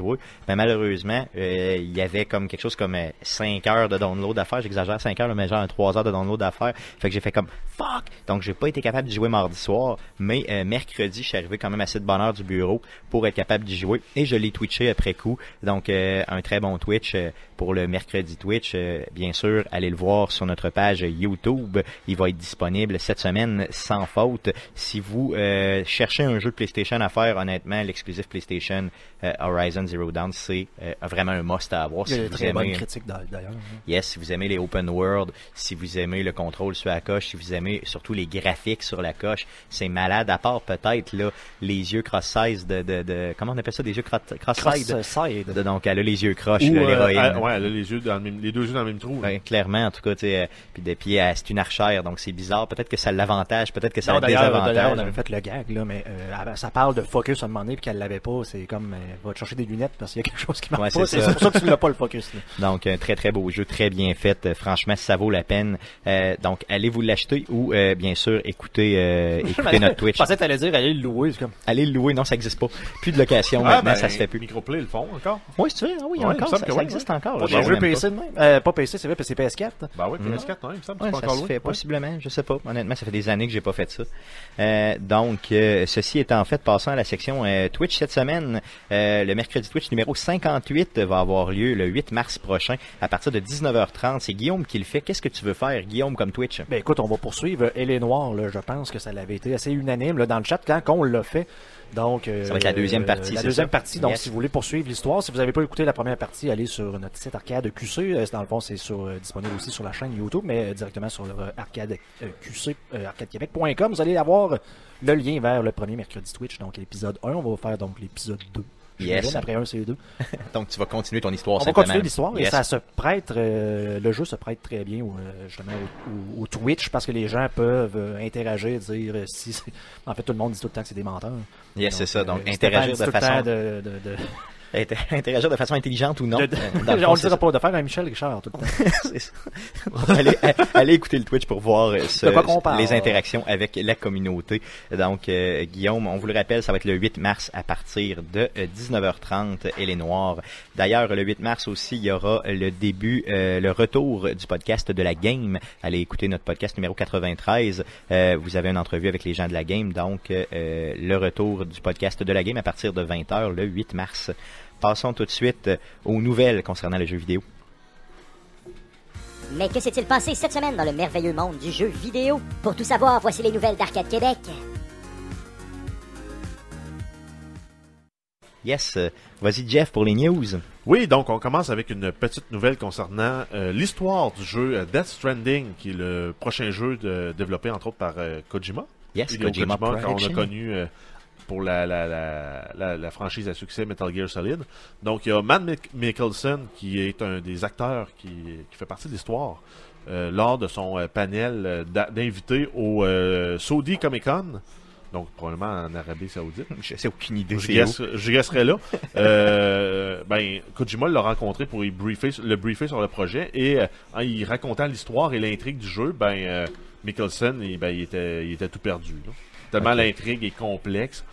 Mais malheureusement, euh, il y avait comme quelque chose comme euh, 5 heures de download à faire. J'exagère 5 heures, mais genre 3 heures de download à faire. Fait que j'ai fait comme fuck. Donc, j'ai pas été capable d'y jouer mardi soir. Mais euh, mercredi, je suis arrivé quand même assez de bonne heure du bureau pour être capable d'y jouer. Et je l'ai twitché après coup. Donc, euh, un très bon Twitch euh, pour le mercredi Twitch. Euh, bien sûr, allez le voir sur notre page YouTube. Il va être disponible cette semaine sans faute. Si vous euh, cherchez un jeu de PlayStation à faire, honnêtement, l'exclusif PlayStation euh, Horizon Zero Dawn, c'est euh, vraiment un must à avoir. Il y Si a vous très bonnes aimez, critiques d'a- d'ailleurs. hein. Yes, si vous aimez les open world, si vous aimez le contrôle sur la coche, si vous aimez surtout les graphiques sur la coche, c'est malade. À part peut-être là les yeux cross-size de, de, de comment on appelle ça, des yeux cro- cross-side. De- Donc elle a les yeux croches, euh, l'héroïne. ouais, elle a les, yeux dans le même- les deux yeux dans le même trou. Ouais, clairement, en tout cas, tu sais, euh, puis de puis euh, c'est une archère, donc c'est bizarre. Peut-être que ça l'avantage, peut-être que ça Non, a d'ailleurs, on désavantage. avait fait le gag, là, mais euh, ça parle de focus à un moment donné, puis qu'elle l'avait pas. C'est comme, euh, va te chercher des lunettes parce qu'il y a quelque chose qui marche Ouais, pas. c'est pour ça que tu l'as pas le focus. là. Donc, un très très beau jeu, très bien fait. Euh, franchement, ça vaut la peine. Euh, donc, allez vous l'acheter ou, euh, bien sûr, écoutez, euh, [laughs] écoutez notre Twitch. Je pensais que t'allais dire aller le louer. Comme, Allez le louer, non, ça existe pas. Plus de location Ah, maintenant, ben, ça se fait plus. Microplay le font encore. Oui, si tu veux, ah oui, Ouais, encore, ça, ça oui, existe ouais. encore. pas des jeux. PC de même. Pas PC, c'est vrai, parce que c'est PS4. Bah oui, PS4, non, il me semble que c'est encore fait possiblement, je sais pas. Honnêtement, ça fait des années que j'ai pas fait ça. Euh, donc, euh, ceci étant fait, passons à la section euh, Twitch cette semaine. Le mercredi Twitch numéro 58 va avoir lieu le 8 mars prochain à partir de 19h30. C'est Guillaume qui le fait. Qu'est-ce que tu veux faire, Guillaume, comme Twitch? Ben écoute, on va poursuivre Elle est Noire. Là, je pense que ça l'avait été assez unanime là, dans le chat quand on l'a fait. Donc, euh, Ça va être la deuxième partie, La deuxième ça? partie. Donc, Yes. si vous voulez poursuivre l'histoire, si vous n'avez pas écouté la première partie, allez sur notre site Arcade QC. Euh, Dans le fond, c'est sur, euh, disponible aussi sur la chaîne YouTube, mais euh, directement sur le euh, Arcade euh, QC, euh, arcadequebec.com. Vous allez avoir le lien vers le premier mercredi Twitch. Donc, l'épisode 1, on va faire donc l'épisode 2. Yes. Après un, c'est [laughs] 2. Donc, tu vas continuer ton histoire On va simplement. continuer l'histoire et ça se prête, euh, le jeu se prête très bien au, euh, justement au, au- au Twitch parce que les gens peuvent euh, interagir, dire euh, si c'est- en fait tout le monde dit tout le temps que c'est des menteurs. Yes, c'est ça. Donc, euh, interagir de façon, de, de, de- [laughs] interagir de façon intelligente ou non. de- Euh, [laughs] dans le on le dira pas, de faire un Michel Richard tout le temps. [laughs] C'est ça. allez, a- allez écouter le Twitch pour voir euh, ce- les interactions avec la communauté. Donc, euh, Guillaume, on vous le rappelle, ça va être le 8 mars à partir de euh, 19h30 et les Noirs. D'ailleurs, le 8 mars aussi, il y aura le début, euh, le retour du podcast de la game. Allez écouter notre podcast numéro 93. Euh, vous avez une entrevue avec les gens de la game. Donc, euh, euh, le retour du podcast de la game à partir de 20h le 8 mars. Passons tout de suite euh, aux nouvelles concernant le jeu vidéo. Mais que s'est-il passé cette semaine dans le merveilleux monde du jeu vidéo? Pour tout savoir, voici les nouvelles d'Arcade Québec. Yes, euh, vas-y Jeff pour les news. Oui, donc on commence avec une petite nouvelle concernant euh, l'histoire du jeu Death Stranding, qui est le prochain jeu de- développé entre autres par euh, Kojima. Yes, Kojima qu'on a connu euh, pour la, la, la, la, la franchise à succès Metal Gear Solid. Donc il y a Matt Mikkelsen qui est un des acteurs qui, qui fait partie de l'histoire euh, lors de son euh, panel euh, d'invités au Saudi Comic Con donc probablement en Arabie Saoudite. Je sais aucune idée. Je, guess- je guesserais là. [laughs] Ben, Kojima l'a rencontré pour y briefer, le briefer sur le projet et en y racontant l'histoire et l'intrigue du jeu, ben, Mikkelsen, il, ben, il, était, il était tout perdu. là. Tellement l'intrigue est complexe.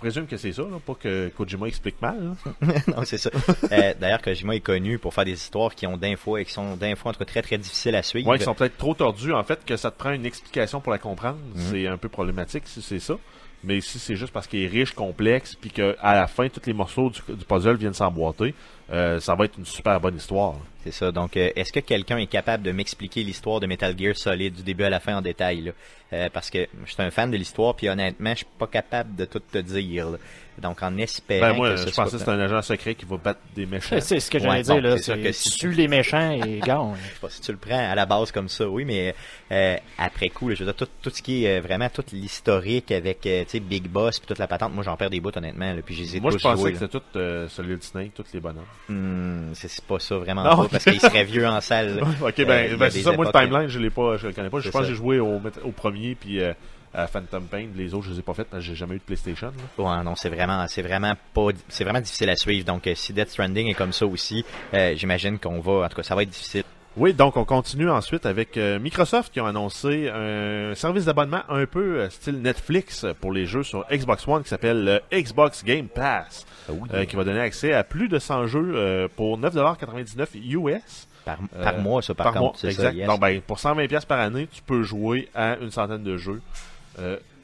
Je présume que c'est ça, là, pas que Kojima explique mal. [laughs] non, c'est ça. Euh, D'ailleurs, Kojima est connu pour faire des histoires qui ont d'un fois et qui sont d'un fois en tout cas très très difficiles à suivre. Ouais, ils sont peut-être trop tordus, en fait, que ça te prend une explication pour la comprendre. Mhm. C'est un peu problématique si c'est ça. Mais si c'est juste parce qu'il est riche, complexe, puis qu'à la fin, tous les morceaux du, du puzzle viennent s'emboîter, euh, ça va être une super bonne histoire. C'est ça. Donc, euh, est-ce que quelqu'un est capable de m'expliquer l'histoire de Metal Gear Solid du début à la fin en détail là? Euh, Parce que je suis un fan de l'histoire, puis honnêtement, je suis pas capable de tout te dire. là. Donc, en espérant Ben, moi, que ce je soit pensais que c'était un agent secret qui va battre des [laughs] méchants. C'est ce que Ouais, j'allais bon, dire, là. c'est sûr C'est que tu si- tues les méchants et [laughs] gagne. Je sais pas si tu le prends à la base comme ça, oui, mais euh, après coup, là, je veux dire, tout, tout ce qui est euh, vraiment tout l'historique avec euh, tu sais Big Boss puis toute la patente, moi j'en perds des bouts honnêtement, là, puis Moi, je pensais que c'était tout euh, Solid Snake, tous les bonhommes. Hmm, c'est pas ça vraiment Non, pas, ok. parce qu'il serait vieux en salle. [laughs] ok, Euh, ben, a ben, c'est ça. Moi, le timeline, je l'ai pas, je le connais pas. Je pense que j'ai joué au, au premier, puis euh, à Phantom Pain. Les autres, je les ai pas faites parce que j'ai jamais eu de PlayStation. là. Ouais, non, c'est vraiment, c'est vraiment pas, c'est vraiment difficile à suivre. Donc, euh, si Death Stranding est comme ça aussi, euh, j'imagine qu'on va, en tout cas, ça va être difficile. Oui, donc on continue ensuite avec euh, Microsoft qui ont annoncé un service d'abonnement un peu euh, style Netflix pour les jeux sur Xbox One qui s'appelle le Xbox Game Pass, euh, qui va donner accès à plus de 100 jeux euh, pour 9,99$ US Par, Euh, mois, ça, par, par contre, c'est Exact. ça. yes. Donc, ben, pour 120$ par année, tu peux jouer à une centaine de jeux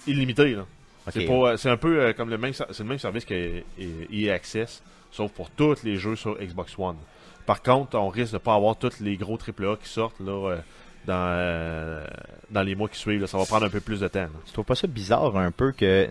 illimités. là. C'est un peu comme le même, c'est le même service que EA Access, sauf pour tous les jeux sur Xbox One. Par contre, on risque de pas avoir tous les gros AAA qui sortent là euh, dans euh, dans les mois qui suivent. là. Ça va prendre un peu plus de temps. là. Tu trouves pas ça bizarre un peu que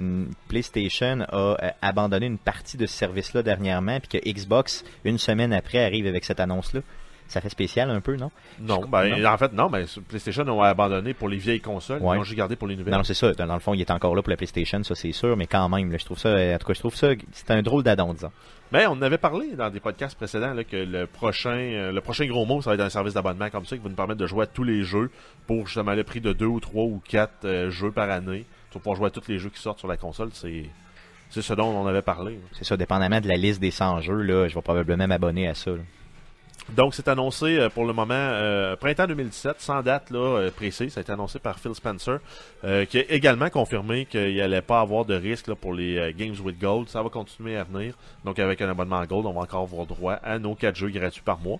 PlayStation a euh, abandonné une partie de ce service-là dernièrement, puis que Xbox, une semaine après, arrive avec cette annonce-là? Ça fait spécial un peu, non? Non, ben, non. en fait, non, sur PlayStation ont abandonné pour les vieilles consoles. Ouais. Ils ont juste gardé pour les nouvelles. Non, c'est ça. Dans, le fond, il est encore là pour la PlayStation, ça c'est sûr, mais quand même, là, je trouve ça, en tout cas, je trouve ça, c'est un drôle d'addon, disons. Mais on avait parlé dans des podcasts précédents que le prochain euh, le prochain gros mot, ça va être un service d'abonnement comme ça qui va nous permettre de jouer à tous les jeux pour justement le prix de deux ou trois ou quatre euh, jeux par année. Tu vas pouvoir jouer à tous les jeux qui sortent sur la console. C'est ce dont on avait parlé. C'est ça, dépendamment de la liste des 100 jeux, là, je vais probablement m'abonner à ça. Donc c'est annoncé euh, pour le moment euh, printemps 2017, sans date là euh, précise. Ça a été annoncé par Phil Spencer, euh, qui a également confirmé qu'il allait pas avoir de risque là, pour les euh, Games with Gold. Ça va continuer à venir. Donc avec un abonnement Gold, on va encore avoir droit à nos quatre jeux gratuits par mois.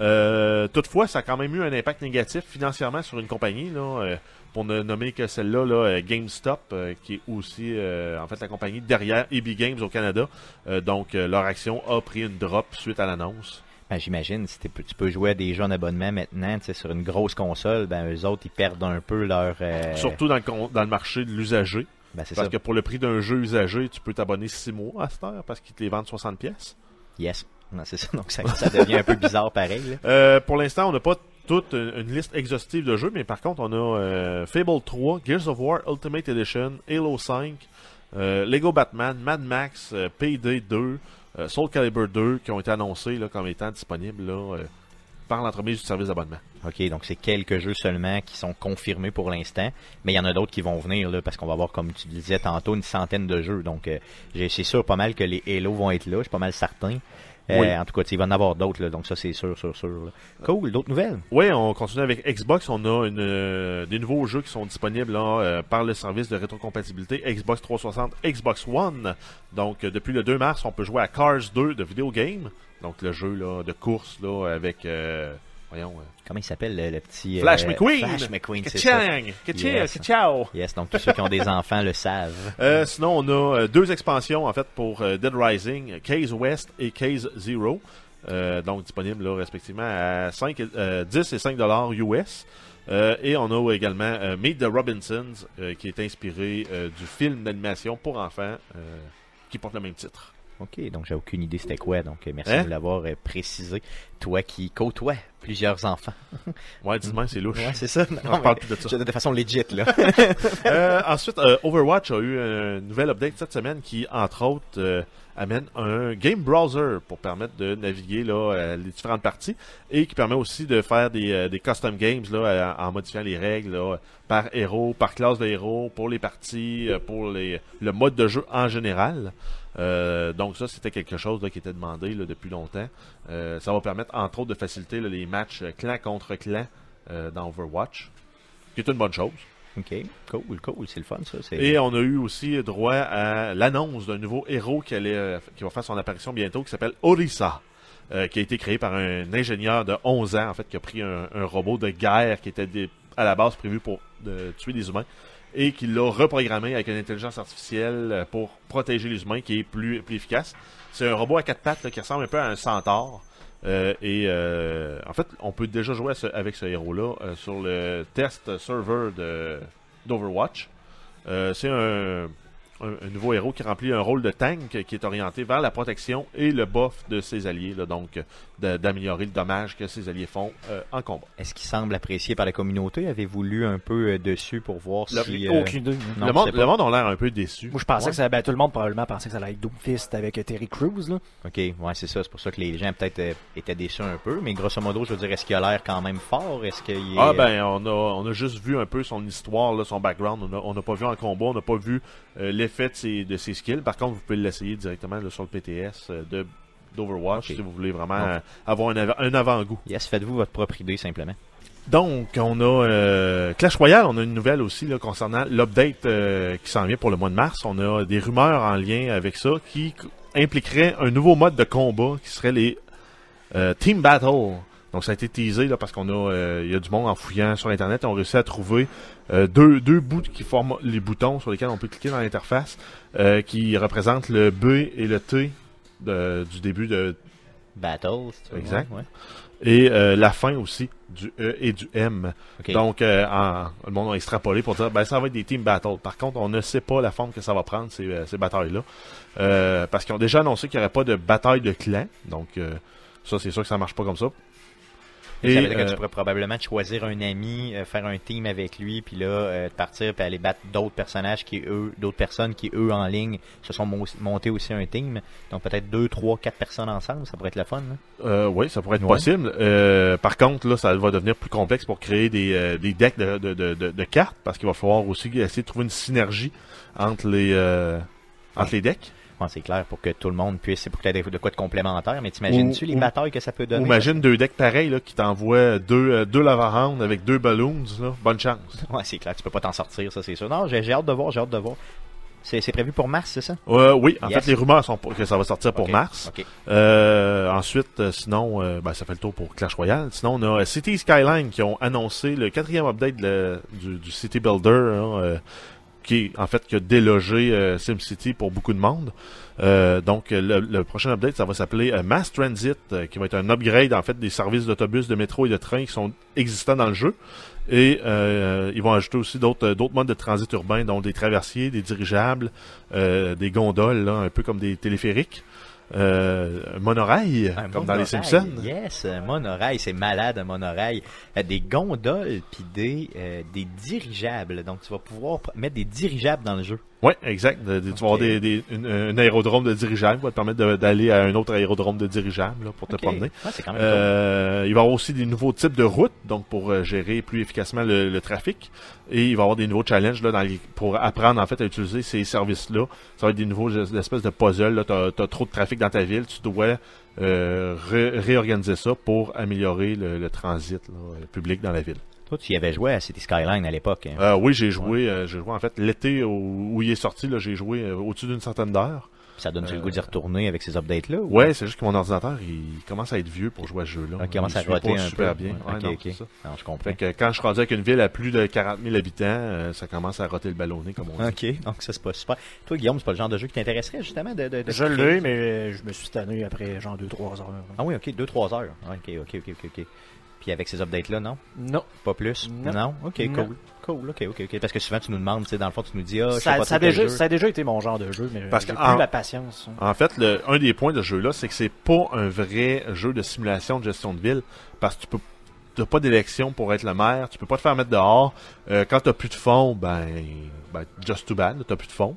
Euh, toutefois, ça a quand même eu un impact négatif financièrement sur une compagnie, là, pour ne nommer que celle-là, là, GameStop, euh, qui est aussi euh, en fait la compagnie derrière EB Games au Canada. Euh, donc leur action a pris une drop suite à l'annonce. Ben, j'imagine, si tu peux jouer à des jeux en abonnement maintenant, sur une grosse console, ben, eux autres, ils perdent un peu leur... euh, Surtout dans le, con- dans le marché de l'usager. ben, Parce ça. que pour le prix d'un jeu usagé, tu peux t'abonner 6 mois à cette heure parce qu'ils te les vendent 60 pièces. Yes. C'est ça. Donc, ça, ça devient un peu bizarre pareil. Euh, pour l'instant, on n'a pas toute une, liste exhaustive de jeux, mais par contre, on a euh, Fable 3, Gears of War Ultimate Edition, Halo 5, euh, Lego Batman, Mad Max, Payday 2, euh, Soul Calibur 2 qui ont été annoncés comme étant disponibles euh, par l'entreprise du service d'abonnement. OK, donc c'est quelques jeux seulement qui sont confirmés pour l'instant, mais il y en a d'autres qui vont venir, là, parce qu'on va avoir, comme tu disais tantôt, une centaine de jeux. Donc, euh, c'est sûr pas mal que les Halo vont être là, je suis pas mal certain. Euh, Oui. En tout cas, il va en avoir d'autres, donc ça, c'est sûr, sûr, sûr. là. Cool, d'autres nouvelles? Oui, on continue avec Xbox. On a une, euh, des nouveaux jeux qui sont disponibles là, euh, par le service de rétrocompatibilité Xbox 360, Xbox One. Donc, euh, depuis le 2 mars, on peut jouer à Cars 2 de Video Game. Donc, le jeu là, de course là, avec, euh, voyons, euh, Comment il s'appelle, le, le petit... euh, Flash McQueen. Flash McQueen, c'est ça. Yes. Ka-chow! Yes, donc tous ceux qui ont des enfants le savent. [laughs] Euh, sinon, on a deux expansions en fait pour Dead Rising, Case West et Case Zero. Donc disponibles là, respectivement à 5, et- euh, 10 et 5 dollars US. Euh, et on a également euh, Meet the Robinsons, euh, qui est inspiré du film d'animation pour enfants qui porte le même titre. OK, donc j'ai aucune idée c'était quoi, donc euh, merci Hein? de l'avoir euh, précisé. toi qui côtoies plusieurs enfants. [laughs] Ouais, dis-moi, c'est louche. Ouais, c'est ça. [laughs] On parle plus de ça. de façon legit, là. [laughs] Euh, ensuite, euh, Overwatch a eu un nouvel update cette semaine qui, entre autres, euh, amène un game browser pour permettre de naviguer là, les différentes parties et qui permet aussi de faire des, des custom games là, en modifiant les règles là, par héros, par classe de héros, pour les parties, pour les, le mode de jeu en général. Euh, donc ça, c'était quelque chose là, qui était demandé là, depuis longtemps. Euh, ça va permettre, entre autres, de faciliter là, les matchs euh, clan contre clan euh, dans Overwatch, qui est une bonne chose. OK, cool, cool, c'est le fun, ça. Et on a eu aussi droit à l'annonce d'un nouveau héros qui, allait, qui va faire son apparition bientôt, qui s'appelle Orisa, euh, qui a été créé par un ingénieur de 11 ans, en fait, qui a pris un, un robot de guerre qui était à la base prévu pour de tuer des humains, et qui l'a reprogrammé avec une intelligence artificielle euh, pour protéger les humains, qui est plus, plus efficace. C'est un robot à quatre pattes qui ressemble un peu à un centaure. Euh, et euh, en fait, on peut déjà jouer avec ce héros-là sur le test server d'Overwatch. C'est un, un- un nouveau héros qui remplit un rôle de tank qui est orienté vers la protection et le buff de ses alliés, là, donc d'améliorer le dommage que ses alliés font euh, en combat. Est-ce qu'il semble apprécié par la communauté? Avez-vous lu un peu euh, dessus pour voir Le- si... euh, Aucune idée. Non, le, monde, le monde a l'air un peu déçu. Moi, je pensais Ouais. que ça, ben, tout le monde probablement pensait que ça allait être Doomfist avec euh, Terry Crews, là. OK, ouais, c'est ça. C'est pour ça que les gens peut-être euh, étaient déçus un peu. Mais grosso modo, je veux dire, est-ce qu'il a l'air quand même fort? Est-ce qu'il est... Ah ben on a on a juste vu un peu son histoire, là, son background. On n'a pas vu en combat, on n'a pas vu euh, l'effet de ses, de ses skills. Par contre, vous pouvez l'essayer directement là, sur le PTS euh, de d'Overwatch si vous voulez vraiment euh, avoir un, av- un avant-goût. Yes, faites-vous votre propre idée, simplement. Donc, on a euh, Clash Royale, on a une nouvelle aussi là, concernant l'update euh, qui s'en vient pour le mois de mars. On a des rumeurs en lien avec ça qui impliqueraient un nouveau mode de combat qui serait les Team Battle. Donc, ça a été teasé là, parce qu'on a, euh, il y a du monde en fouillant sur Internet. On a réussi à trouver euh, deux, deux bouts qui forment les boutons sur lesquels on peut cliquer dans l'interface euh, qui représentent le B et le T de- du début de, Battle, si tu veux. Exact. Ouais. et la fin aussi du E et du M. Donc, en- le monde a extrapolé pour dire, ben, ça va être des team battles. Par contre, on ne sait pas la forme que ça va prendre, ces, ces batailles-là. Parce qu'ils ont déjà annoncé qu'il n'y aurait pas de bataille de clans. Donc, euh, ça, c'est sûr que ça marche pas comme ça. Et, ça veut dire que euh, tu pourrais probablement choisir un ami, euh, faire un team avec lui, puis là, euh, partir puis aller battre d'autres personnages qui, eux, d'autres personnes qui, eux, en ligne, se sont mo- montés aussi un team. Donc peut-être deux, trois, quatre personnes ensemble, ça pourrait être le fun. là. euh, oui, ça pourrait être Ouais. possible. Euh, par contre, là, ça va devenir plus complexe pour créer des, euh, des decks de, de, de, de- de cartes. Parce qu'il va falloir aussi essayer de trouver une synergie entre les, euh, entre les decks. Ouais, c'est clair, pour que tout le monde puisse, c'est pour que tu de quoi de complémentaire. Mais t'imagines-tu les ou- batailles que ça peut donner? Ou imagine deux decks pareils là, qui t'envoient deux, euh, deux lava avec deux balloons. Là. Bonne chance. [laughs] Ouais, c'est clair, tu peux pas t'en sortir, ça c'est sûr. Non, j'ai hâte de voir, j'ai hâte de voir. C'est prévu pour mars, c'est ça? Euh, oui, en Yes. fait, les rumeurs sont pour- que ça va sortir pour mars. OK. Euh, ensuite, euh, sinon, euh, ben, ça fait le tour pour Clash Royale. Sinon, on a City Skyline qui ont annoncé le quatrième update de du, du City Builder, hein, qui en fait qui a délogé euh, SimCity pour beaucoup de monde. Euh, donc, le, prochain update, ça va s'appeler euh, Mass Transit, qui va être un upgrade en fait des services d'autobus, de métro et de train qui sont existants dans le jeu. Et ils vont ajouter aussi d'autres modes de transit urbain, dont des traversiers, des dirigeables, des gondoles, un peu comme des téléphériques, euh, monorail, Un comme dans les Simpsons. Yes, monorail, c'est malade un monorail. Euh, des gondoles puis des euh, des dirigeables. Donc tu vas pouvoir mettre des dirigeables dans le jeu. Oui, exact. De- de- Tu vas avoir des, des- une- un aérodrome de dirigeables qui va te permettre d'aller à un autre aérodrome de dirigeables là, pour te promener. Quand même cool. Euh, il va y avoir aussi des nouveaux types de routes, donc pour gérer plus efficacement le, le trafic. Et il va y avoir des nouveaux challenges là, dans les- pour apprendre en fait à utiliser ces services-là. Ça va être des nouveaux espèces de puzzles. Tu as, trop de trafic dans ta ville, tu dois euh, ré- réorganiser ça pour améliorer le, le transit là, euh, public dans la ville. Toi, tu y avais joué à City Skyline à l'époque. hein? Euh, oui, j'ai joué, euh, j'ai joué en fait l'été où, où il est sorti. J'ai joué au-dessus d'une centaine d'heures. Ça donne le euh, goût d'y retourner avec ces updates-là? ou- Ouais, c'est juste que mon ordinateur, il commence à être vieux pour jouer à ce jeu-là. Ok, commence il à roter un super peu. bien. Ouais, Ouais, ok, non, ok. c'est ça. Non, je comprends. Fait que quand je suis rendu avec une ville à plus de 40 000 habitants, euh, ça commence à roter le ballonnet, comme on dit. Ok, donc ça c'est pas super. Toi, Guillaume, c'est pas le genre de jeu qui t'intéresserait justement de, de, de Je l'ai, mais je me suis tanné après genre 2-3 heures. Ah oui, ok, 2-3 heures. Ok, ok, ok, ok, ok. Puis avec ces updates-là, non? Non. Pas plus? Non. Ok, Non. cool. Cool, ok, ok, ok. Parce que souvent, tu nous demandes, tu sais, dans le fond, tu nous dis, ah, je sais Ça, pas ça, a déjà, ça a déjà été mon genre de jeu, mais Parce j'ai que plus en- la patience. En fait, le, un des points de ce jeu-là, c'est que c'est pas un vrai jeu de simulation de gestion de ville, parce que tu peux t'as pas d'élection pour être le maire, tu peux pas te faire mettre dehors. Euh, quand t'as plus de fonds, ben, ben just too bad, t'as plus de fonds.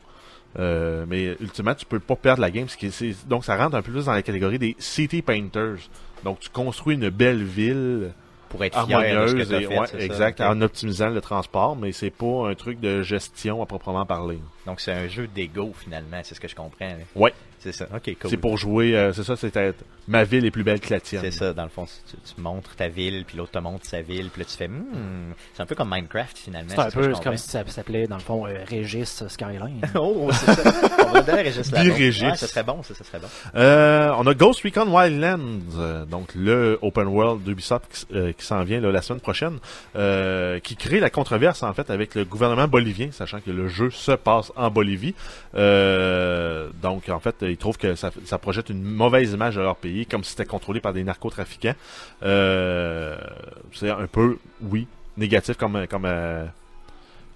Euh, mais ultimement, tu peux pas perdre la game. ce qui est- c'est- donc, ça rentre un peu plus dans la catégorie des city painters. Donc, tu construis une belle ville Pour être fier de ce que harmonieuse et fait, ouais, ça? exact, en optimisant le transport, mais c'est pas un truc de gestion à proprement parler. Donc, c'est un jeu d'ego, finalement, c'est ce que je comprends. Ouais. C'est ça. Ok, cool. C'est pour jouer, euh, c'est ça, c'est être ma ville est plus belle que la tienne. C'est ça, dans le fond, tu, tu montres ta ville, puis l'autre te montre sa ville, puis là tu fais, hmm, c'est un peu comme Minecraft finalement. C'est un peu comme si ça s'appelait, dans le fond, euh, Régis Skyline. [laughs] oh, c'est ça. On va donner Régis Labon. Régis. Ouais, ça serait bon, ça, ça serait bon. Euh, on a Ghost Recon Wildlands, euh, donc le open world d'Ubisoft qui, euh, qui s'en vient là, la semaine prochaine, euh, qui crée la controverse en fait avec le gouvernement bolivien, sachant que le jeu se passe en Bolivie. Euh, donc en fait, ils trouvent que ça, ça projette une mauvaise image de leur pays, comme si c'était contrôlé par des narcotrafiquants. Euh, c'est un peu, oui, négatif comme comme euh,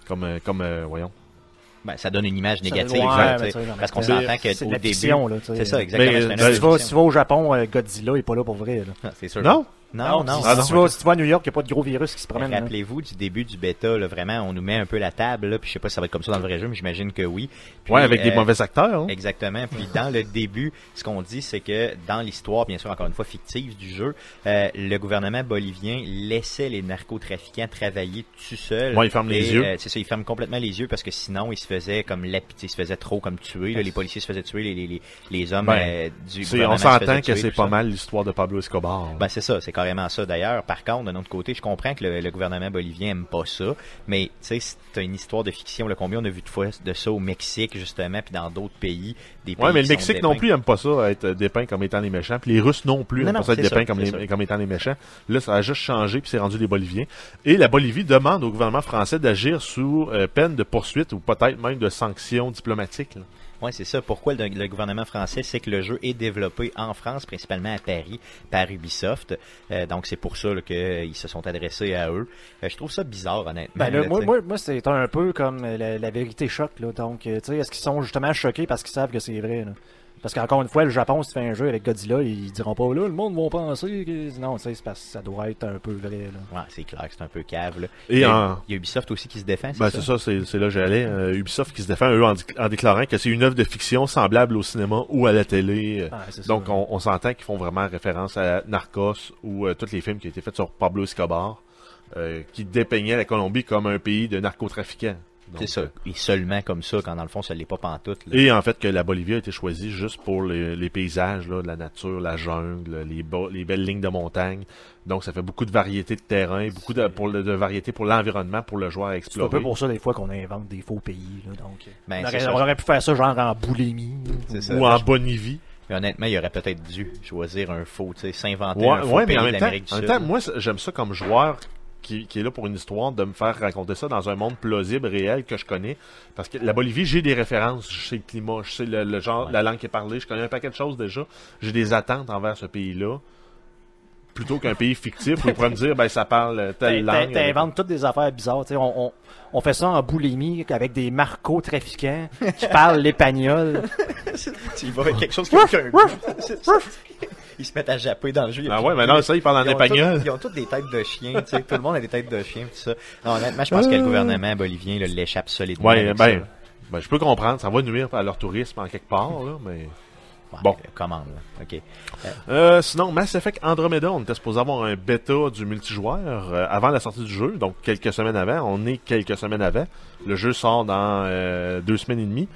comme euh, comme euh, voyons. Ben, ça donne une image négative, Ouais, sais, parce qu'on s'entend que c'est de au la début, c'est ça, exactement. Mais, Si tu, vas, si tu vas au Japon, euh, Godzilla est pas là pour vrai. Ah, c'est sûr. Non, non, non. si, Ah, non, tu vas, si tu vas à New York, il n'y a pas de gros virus qui se promènent. là. Rappelez-vous du début du bêta, là, vraiment, on nous met un peu la table, là, puis je sais pas si ça va être comme ça dans le vrai jeu, mais j'imagine que oui. Puis, ouais, avec des euh, mauvais acteurs. hein. Exactement. Puis [laughs] dans le début, ce qu'on dit, c'est que dans l'histoire, bien sûr, encore une fois fictive du jeu, euh, le gouvernement bolivien laissait les narcotrafiquants travailler tout seuls. Ouais, ils ferment les yeux. euh, c'est ça, ils ferment complètement les yeux parce que sinon, ils se faisaient comme lapiter, ils se faisaient trop comme tuer. là. les policiers se faisaient tuer, les, les, les, les hommes Ben, euh, du gouvernement on se faisaient s'entend que c'est pas ça. mal l'histoire de Pablo Escobar. Ben c'est ça, c'est carrément ça. D'ailleurs, par contre, d'un autre côté, je comprends que le, le gouvernement bolivien aime pas ça, mais tu sais, c'est une histoire de fiction. Là, combien on a vu de fois de ça au Mexique justement, puis dans d'autres pays, des pays Ouais, mais le Mexique non plus aime pas ça, être dépeint comme étant les méchants. Puis les Russes non plus aiment non, pas ça être dépeint comme, les- étant les méchants. Là, ça a juste changé, puis c'est rendu les Boliviens. Et la Bolivie demande au gouvernement français d'agir sous euh, peine de poursuite ou peut-être même de sanctions diplomatiques. là. Ouais, c'est ça. Pourquoi le, le gouvernement français, c'est que le jeu est développé en France, principalement à Paris, par Ubisoft. Euh, donc c'est pour ça qu'ils se sont adressés à eux. Euh, je trouve ça bizarre, honnêtement. Ben, là, moi, moi, moi, c'est un peu comme euh, la, la vérité choc. Là. Donc, euh, tu sais, est-ce qu'ils sont justement choqués parce qu'ils savent que c'est vrai? Là? Parce qu'encore une fois, le Japon, si tu fais un jeu avec Godzilla, ils diront pas là, le monde va penser que. Non, tu sais, c'est parce que ça doit être un peu vrai. Là. Ouais, c'est clair que c'est un peu cave. Là. Et il, y a, en- il y a Ubisoft aussi qui se défend, c'est Ben, ça? c'est ça, c'est c'est là que j'allais. Euh, Ubisoft qui se défend, eux, en, déclarant que c'est une œuvre de fiction semblable au cinéma ou à la télé. Euh, Ah, c'est Donc, ça. on, on s'entend qu'ils font vraiment référence à Narcos ou euh, tous les films qui ont été faits sur Pablo Escobar, euh, qui dépeignaient la Colombie comme un pays de narcotrafiquants. Donc, C'est ça. Et seulement comme ça, quand dans le fond, ça l'est pas pantoute. Là. Et en fait, que la Bolivie a été choisie juste pour les, les paysages, là, la nature, la jungle, les, belles lignes de montagne. Donc, ça fait beaucoup de variété de terrain, beaucoup de, pour le- de variété pour l'environnement, pour le joueur à C'est un explorer. peu pour ça, des fois, qu'on invente des faux pays. Là, donc, euh, Ben, on, aurait, ça. on aurait pu faire ça genre en boulimie. C'est ça. Ou en Bolivie. Mais honnêtement, il aurait peut-être dû choisir un faux, tu sais, s'inventer Ouais, un faux ouais, pays mais en même temps, l'Amérique du en même Sud. temps, moi, j'aime ça comme joueur qui, qui est là pour une histoire, de me faire raconter ça dans un monde plausible, réel, que je connais. Parce que la Bolivie, j'ai des références. Je sais le climat, je sais le, le genre, Ouais. la langue qui est parlée, je connais un paquet de choses déjà. J'ai des attentes envers ce pays-là. Plutôt qu'un pays fictif où ils pourraient me dire, ben, ça parle telle langue. T'inventes toutes des affaires bizarres. On, on, on fait ça en boulimie avec des marco-trafiquants qui [laughs] parlent l'espagnol. Tu y vas avec quelque chose qui a aucun goût. Ils se mettent à japper dans le jeu. Ah ouais, mais non, ça, ils parlent en espagnol. Ils ont toutes des têtes de chiens, tu sais. Tout le monde a des têtes de chiens, tout ça. Non, honnêtement, je pense que le gouvernement bolivien l'échappe solidement. Ouais, ben, ben, je peux comprendre. Ça va nuire à leur tourisme en quelque part, là, mais... Ouais, bon. euh, Commande, là. OK. Euh, sinon, Mass Effect Andromeda, on était supposé avoir un bêta du multijoueur euh, avant la sortie du jeu, donc quelques semaines avant. On est quelques semaines avant. Le jeu sort dans euh, deux semaines et demie.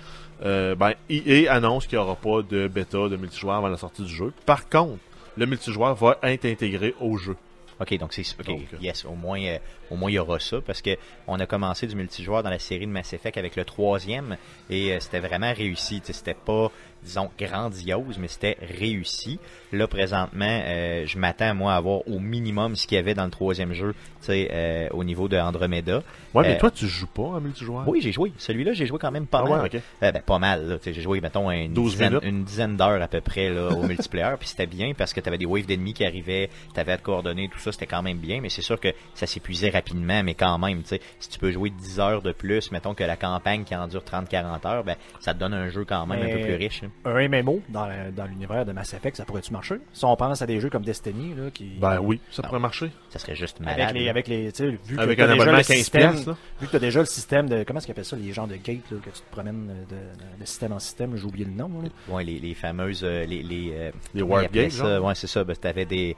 Euh, ben, EA annonce qu'il n'y aura pas de bêta de multijoueur avant la sortie du jeu. Par contre, le multijoueur va être intégré au jeu. OK, donc c'est OK, Donc, euh, yes, au moins euh, au moins il y aura ça parce que on a commencé du multijoueur dans la série de Mass Effect avec le troisième et euh, c'était vraiment réussi, c'était pas disons grandiose mais c'était réussi. Là présentement, euh, je m'attends moi à avoir au minimum ce qu'il y avait dans le troisième jeu, tu sais euh, au niveau de Andromeda. Ouais, mais Euh, toi, tu joues pas en multijoueur? Oui, j'ai joué. Celui-là, j'ai joué quand même pas Ah mal. ouais, ok. Euh, ben, pas mal. là. Tu sais, J'ai joué, mettons, une 12 dizaine, minutes. une dizaine d'heures à peu près là, au multiplayer. [laughs] Puis c'était bien parce que tu avais des waves d'ennemis qui arrivaient, tu avais à te coordonner, tout ça. c'était quand même bien, mais c'est sûr que ça s'épuisait rapidement, mais quand même, tu sais, si tu peux jouer 10 heures de plus, mettons que la campagne qui en dure 30-40 heures, ben, ça te donne un jeu quand même un peu plus riche. hein. Un MMO dans, dans l'univers de Mass Effect, ça pourrait-tu marcher? Si on pense à des jeux comme Destiny, là, qui... Ben oui, ça Non. pourrait marcher. Ça serait juste malade. avec les, avec les, tu sais, vu que Avec t'as un déjà abonnement le à 15 système, piastres, là. vu que t'as déjà le système de, comment est-ce qu'ils appellent ça, les gens de gate, là, que tu te promènes de, de- de système en système, j'ai oublié le nom, là. Ouais, les, les fameuses, euh, les, les, euh, Les warp gates? Ouais, c'est ça. Ben, t'avais des,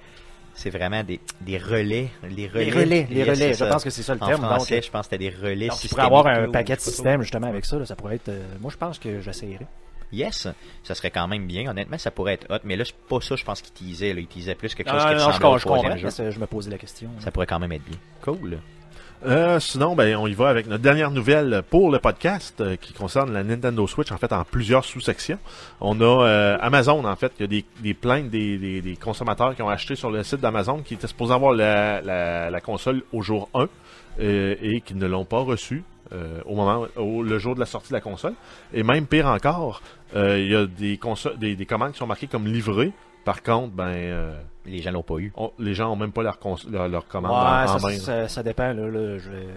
c'est vraiment des, des relais. Les relais. Les relais, les Yes, relais, c'est je ça. pense que c'est ça le En terme. français, donc, je pense que c'était des relais donc, tu pourrais avoir un paquet de systèmes, justement, avec ça, là, ça pourrait être, euh, moi, je pense que j'essayerais. Yes, ça serait quand même bien. Honnêtement, ça pourrait être hot. Mais là, c'est pas ça, je pense qu'il teasait. Là. Il teasait plus quelque chose Ah, qui non, je, ressemblait je troisième jeu. me posais la question. là. Ça pourrait quand même être bien. Cool. Euh, sinon, ben, on y va avec notre dernière nouvelle pour le podcast euh, qui concerne la Nintendo Switch, en fait, en plusieurs sous-sections. On a euh, Amazon, en fait, il y a des, des plaintes des, des, des consommateurs qui ont acheté sur le site d'Amazon qui étaient supposés avoir la, la, la console au jour 1 euh, et qui ne l'ont pas reçue euh, au moment, au, le jour de la sortie de la console. Et même pire encore, euh, il y a des, des, des commandes qui sont marquées comme livrées. Par contre, ben, euh, Les gens l'ont pas eu. on- les gens ont même pas leur, leur, leur commande Ouais, en, en ça, main. ça, ça dépend. Là, là, je vais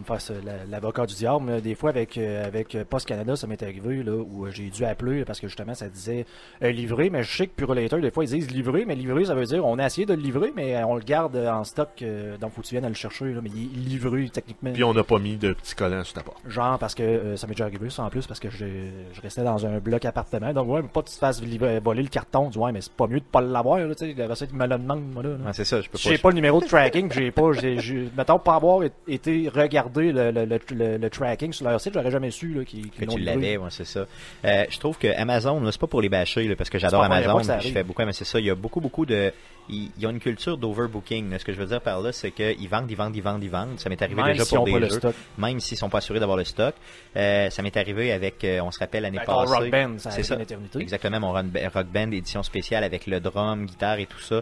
pas me faire l'avocat du diable, mais des fois avec euh, avec euh, Post Canada, ça m'est arrivé là où euh, j'ai dû appeler parce que justement ça disait livré, mais je sais que Purolator, des fois ils disent livré, mais livré ça veut dire on a essayé de le livrer, mais on le garde en stock, donc faut que tu viennes le chercher, là, mais il est livré techniquement. Puis on n'a pas mis de petits collants sur ta porte. Genre parce que euh, ça m'est déjà arrivé ça en plus parce que je, je restais dans un bloc appartement. Donc ouais, mais pas que tu te fasses livrer- voler le carton, tu dis, ouais, mais c'est pas mieux de pas l'avoir, là, tu sais, la recette me le demande, moi là. là. Ouais, c'est ça, je peux pas. J'ai pas le numéro de tracking, j'ai pas, j'ai, mettons, pas avoir été regarder le, le, le, le- le tracking sur leur site, j'aurais jamais su, là, qu'ils, qu'ils tu l'avais, ouais, c'est ça. Euh, je trouve que Amazon, là, c'est pas pour les bâcher, là, parce que j'adore Amazon, je fais beaucoup, mais c'est ça, il y a beaucoup, beaucoup de, il il y a une culture d'overbooking. Ce que je veux dire par là, c'est qu'ils vendent, ils vendent, ils vendent, ils vendent. Ça m'est arrivé Même déjà pour ont des jeux, stock. même s'ils sont pas assurés d'avoir le stock. Euh, ça m'est arrivé avec, euh, on se rappelle l'année Ben, passée. Rock Band, ça c'est ça. une. Exactement, mon Rock Band édition spéciale avec le drum, guitare et tout ça.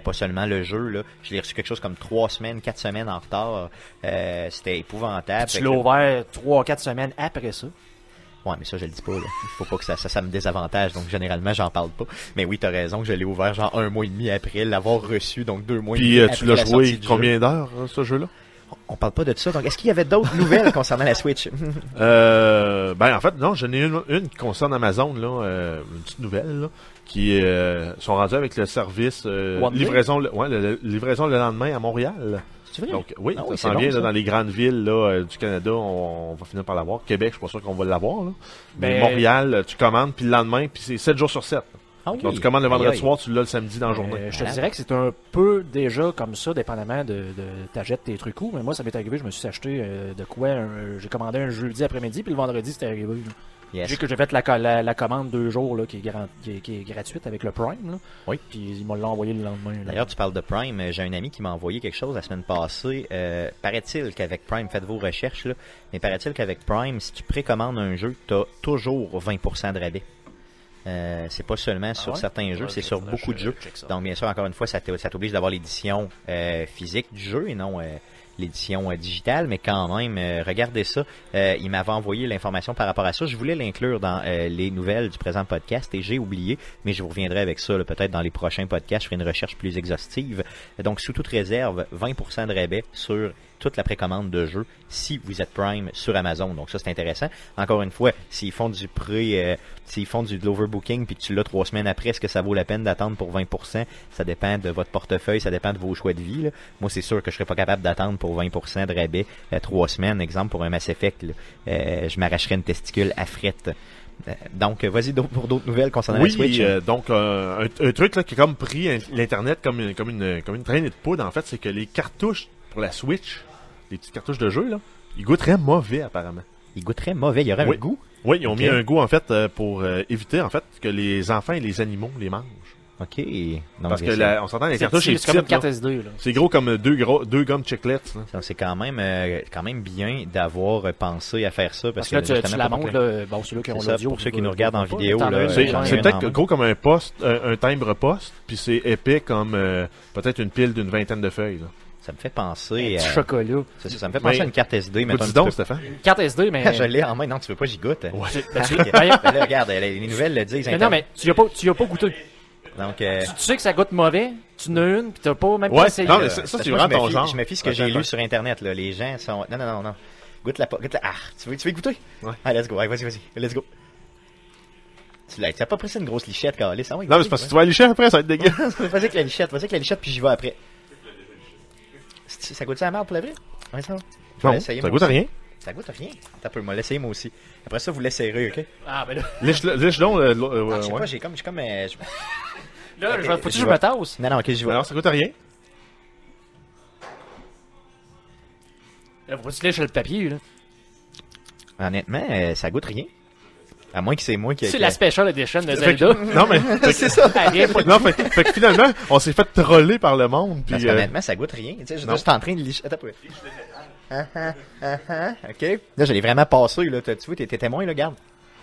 Pas seulement le jeu, là. Je l'ai reçu quelque chose comme trois semaines, quatre semaines en retard. C'était épouvantable. Tu Fait l'as ouvert 3-4 semaines après ça. Ouais, mais ça, je le dis pas, là. Il faut pas que ça, ça, ça me désavantage, donc généralement, j'en parle pas. Mais oui, t'as raison que je l'ai ouvert genre un mois et demi après l'avoir reçu, donc deux mois et Puis demi euh, après tu l'as la joué combien d'heures, euh, ce jeu-là? jeu. On parle pas de ça, donc est-ce qu'il y avait d'autres nouvelles concernant la Switch? [laughs] Euh, ben en fait, non, j'en ai une, une qui concerne Amazon, là, euh, une petite nouvelle, là, qui euh, sont rendus avec le service euh, livraison, le- ouais, le- le- livraison le lendemain à Montréal. C'est vrai? Donc oui, Ah ça s'en bon, vient dans les grandes villes là, euh, du Canada, on, on va finir par l'avoir. Québec, je suis pas sûr qu'on va l'avoir. Là. Mais Ben- Montréal, euh, tu commandes, puis le lendemain, puis c'est 7 jours sur 7. Ah oui. Donc tu commandes le vendredi soir, tu l'as le samedi dans la journée. Euh, je te dirais que c'est un peu déjà comme ça, dépendamment de, de t'achètes tes trucs où. Mais moi, ça m'est arrivé, je me suis acheté euh, de quoi un- J'ai commandé un jeudi après-midi, puis le vendredi, c'était arrivé. là. Yes. J'ai que j'ai fait la, co- la, la commande deux jours là, qui, est garan- qui, est, qui est gratuite avec le Prime. Là. Oui. Puis ils m'ont envoyé le lendemain. D'ailleurs, tu parles de Prime. euh, J'ai un ami qui m'a envoyé quelque chose la semaine passée. Euh, paraît-il qu'avec Prime, faites vos recherches, là, mais paraît-il qu'avec Prime, si tu précommandes un jeu, tu as toujours 20% de rabais. Euh, c'est pas seulement sur ouais? certains jeux, Ouais, c'est sur beaucoup de je jeux. Donc, bien sûr, encore une fois, ça t'oblige d'avoir l'édition euh, physique du jeu et non l'édition euh, digitale, mais quand même, euh, regardez ça. Euh, il m'avait envoyé l'information par rapport à ça. Je voulais l'inclure dans les nouvelles du présent podcast et j'ai oublié, mais je vous reviendrai avec ça peut-être dans les prochains podcasts. Je ferai une recherche plus exhaustive. Donc, sous toute réserve, 20% de rabais sur toute la précommande de jeu si vous êtes Prime sur Amazon. Donc ça c'est intéressant. Encore une fois, s'ils font du pré, euh, s'ils font du de l'overbooking puis que tu l'as trois semaines après, est-ce que ça vaut la peine d'attendre pour 20% Ça dépend de votre portefeuille, ça dépend de vos choix de vie. là. Moi c'est sûr que je serais pas capable d'attendre pour 20% de rabais euh, trois semaines. Exemple pour un Mass Effect, là. Euh, je m'arracherais une testicule à frette. Euh, donc, euh, vas-y pour d'autres nouvelles concernant Oui, la Switch. euh, donc euh, un, un truc là, qui a comme pris in- l'internet comme une, comme une comme une traînée de poudre en fait, c'est que les cartouches pour la Switch, les petites cartouches de jeu là, ils goûteraient mauvais apparemment. Il goûterait mauvais, il y aurait Oui. un goût. Oui, ils ont mis un goût en fait euh, pour euh, éviter en fait que les enfants et les animaux les mangent. Ok. Parce que la- on s'entend les C'est cartouches c'est comme une petites, carte là. SD. Là. c'est gros comme deux gros deux gommes chiclets. c'est quand même euh, quand même bien d'avoir euh, pensé à faire ça parce, Parce que là, tu, tu la montres, que- là, bon, ceux-là qui ont l'audio. pour ceux qui nous regardent en vidéo, C'est un peut-être gros comme un poste, un, timbre poste, puis c'est épais comme peut-être une pile d'une vingtaine de feuilles. Ça me fait Un penser petit à... chocolat. ça, ça me fait penser Mais- à une carte SD, un Dis donc. Stéphane? Une carte SD, mais. [laughs] Je l'ai en main, non, tu veux pas, j'y goûte. Ouais. Ben, [laughs] tu- là, regarde, les les nouvelles le disent. mais non, mais tu y as pas, tu y as pas goûté. Donc, euh, Tu, tu sais que ça goûte mauvais, tu n'as une, puis t'as pas même Ouais, pas essayé. non, mais ça, c'est vraiment je me ton fie- genre. Je me fie ce que j'ai lu sur Internet, là. Les gens sont... Non, non, non, non. Goûte la... Goûte la... Ah, tu veux, tu veux goûter? Ouais. Ah, let's go. Allez, vas-y, vas-y. Let's go. Tu l'as tu as pas pris ça une grosse lichette, Carlis? Ah, ouais, Non, mais c'est parce que tu vas aller chercher après, ça va être dégueu. [laughs] Vas-y avec la lichette, vas-y avec la lichette, puis j'y vais après. Ça goûte ça la merde pour la vraie? Ouais, ça Non, ça goûte à rien. Ça goûte à rien. T'as peu, moi, l'essayer moi aussi. Après ça, vous l'essayerez, ok? Ah, ben là, [laughs] Lèche-le lèche donc, euh, l'autre, euh, Ah, je sais ouais. pas, j'ai comme, j'ai comme, euh, je- là, Ok, je vais- faut-tu que je me tasse? Non, non, ok, j'y vais. Alors, ça goûte à rien. Là, faut-tu lécher le papier, là? Honnêtement, euh, ça goûte rien. À moins que c'est moi qui... C'est la special edition de que- Zelda. [laughs] non, mais, c'est ça. Non, fait, fait que finalement, on s'est fait troller par le monde. Parce Puis, euh, qu'honnêtement, ça goûte rien. Tu sais, je non. suis en train de licher. Attends. Ah, ah, ah, ah, ok. Là, je l'ai vraiment passé, là. Tu vois, t'es t'es témoin, là, garde.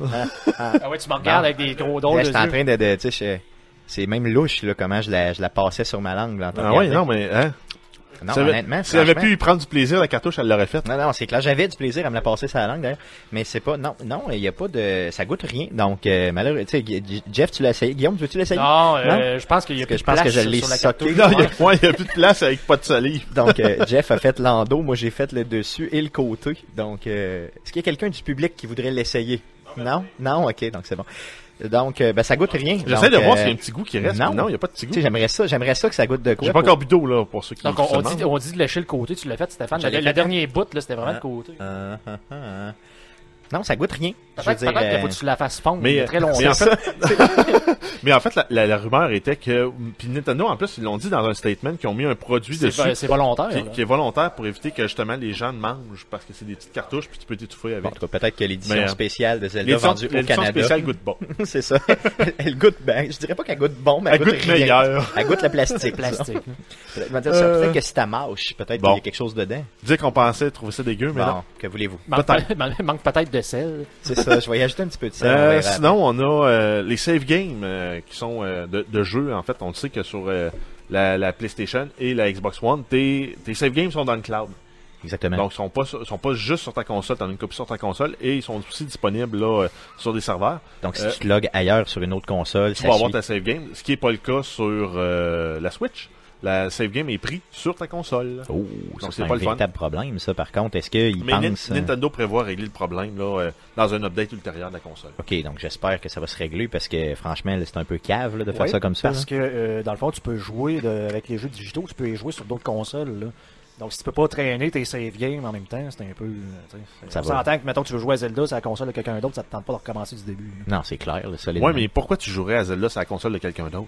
Ah, ah. Ah ouais, tu me regardes avec des gros drôles Là, j'étais en train de, de tu sais, je- c'est même louche, là, comment je la, je la passais sur ma langue, là, en train de ah ouais, non, mais, hein? Non, Si honnêtement, si elle avait pu y prendre du plaisir, la cartouche, elle l'aurait faite. Non, non, c'est clair. J'avais du plaisir à me la passer sur la langue, d'ailleurs. Mais c'est pas, non, non, il y a pas de, ça goûte rien. Donc, euh, malheureux, tu sais, Jeff, tu l'as essayé? Guillaume, veux-tu l'essayer? Non, euh, je pense qu'il y a Parce que plus je pense de que je place l'ai. Non, il y a, ouais, il y a plus de place avec pas de salive. [laughs] Donc, euh, [laughs] Jeff a fait l'endo, moi j'ai fait le dessus et le côté. Donc, euh, est-ce qu'il y a quelqu'un du public qui voudrait l'essayer? Non? Non? Ok, donc c'est bon. Donc, euh, ben, ça goûte rien. J'essaie de voir euh, s'il y a un petit goût qui reste. non. Non, il n'y a pas de petit goût. j'aimerais ça, j'aimerais ça que ça goûte de quoi. J'ai pas pour- encore bu d'eau, là, pour ceux qui Donc, on, dit, on dit de lécher le côté. Tu l'as fait, Stéphane. Le, dernier bout, là, c'était vraiment Ah. le côté. Ah, ah, ah. Non, ça goûte rien. Je veux Peut-être dire, peut-être qu'il euh, faut que tu la fasses fondre Mais, il y a euh, très longtemps. mais en fait, [laughs] [laughs] mais en fait, la, la- la rumeur était que, puis Nintendo, en plus, ils l'ont dit dans un statement, qu'ils ont mis un produit C'est dessus c'est volontaire. qui, est volontaire pour éviter que justement les gens ne mangent parce que c'est des petites cartouches puis tu peux t'étouffer avec. tout cas, peut-être que l'édition Mais, euh, spéciale de Zelda L'édition vendue au l'édition Canada. spéciale goûte bon. [laughs] c'est ça. elle goûte bien. Je dirais pas qu'elle goûte bon, mais elle, Elle goûte rien. meilleur. Elle goûte le plastique. Plastique. Peut-être Euh. peut-être que si t'as mâche, peut-être qu'il y a quelque chose dedans. Dire qu'on pensait trouver ça dégueu, mais non. Que voulez-vous? Manque, Peut-être. man- manque peut-être de sel. C'est ça, je vais y ajouter un petit peu de on Euh, sinon, on a euh, les save games euh, qui sont de, de jeux. En fait, on le sait que sur la, la PlayStation et la Xbox One, tes, tes save games sont dans le cloud. Exactement. Donc, ils sont pas, sont pas juste sur ta console. T'en as une copie sur ta console et ils sont aussi disponibles là euh, sur des serveurs. Donc, si euh, tu te logs ailleurs sur une autre console, Tu ça vas avoir ta save game, ce qui est pas le cas sur euh, la Switch. La save game est pris sur ta console. Oh, c'est un pas le fun. véritable problème, ça, par contre. Est-ce qu'ils pensent... euh, Nintendo prévoit régler le problème là, euh, dans un update ultérieur de la console. Ok, donc j'espère que ça va se régler parce que franchement, c'est un peu cave là, de faire Ouais, ça comme ça. Parce là. que, euh, dans le fond, tu peux jouer de- avec les jeux digitaux, tu peux les jouer sur d'autres consoles. Là. Donc, si tu peux pas traîner tes save games en même temps, c'est un peu. Ça s'entend que, mettons, tu veux jouer à Zelda sur la console de quelqu'un d'autre, ça te tente pas de recommencer du début. là. Non, c'est clair, là, solidement. Ouais, mais pourquoi tu jouerais à Zelda sur la console de quelqu'un d'autre?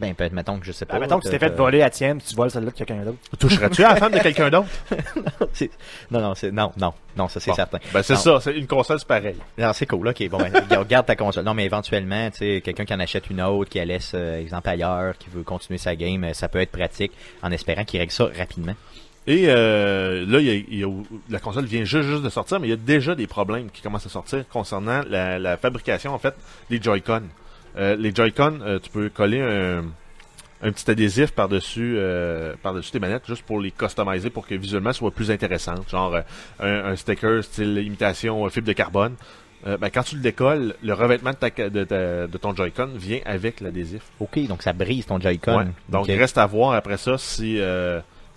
Ben, peut-être, mettons que je sais pas. Ah, mettons que tu t'es fait voler à tienne, tu voles celle-là de quelqu'un d'autre. [laughs] Toucherais-tu à la femme de quelqu'un d'autre? [laughs] C'est- Non, non, c'est... Non, non, non, ça c'est Bon. certain. Ben c'est Non. ça, c'est une console c'est pareil. Non, c'est cool, ok, bon, ben, [laughs] regarde- garde ta console. Non, mais éventuellement, tu sais, quelqu'un qui en achète une autre, qui la laisse, euh, exemple, ailleurs, qui veut continuer sa game, euh, ça peut être pratique, en espérant qu'il règle ça rapidement. Et euh, là, il y a- il y a- la console vient juste, juste de sortir, mais il y a déjà des problèmes qui commencent à sortir concernant la, la fabrication en fait des Joy-Con. Euh, les Joy-Con, euh, tu peux coller un, un petit adhésif par-dessus euh, par-dessus tes manettes juste pour les customiser pour que visuellement ce soit plus intéressant. Genre un, un sticker style imitation fibre de carbone. Ben, quand tu le décolles, le revêtement de, ta, de, ta- de ton Joy-Con vient avec l'adhésif. Ok, donc ça brise ton Joy-Con. Ouais. Donc, Ok. il reste à voir après ça si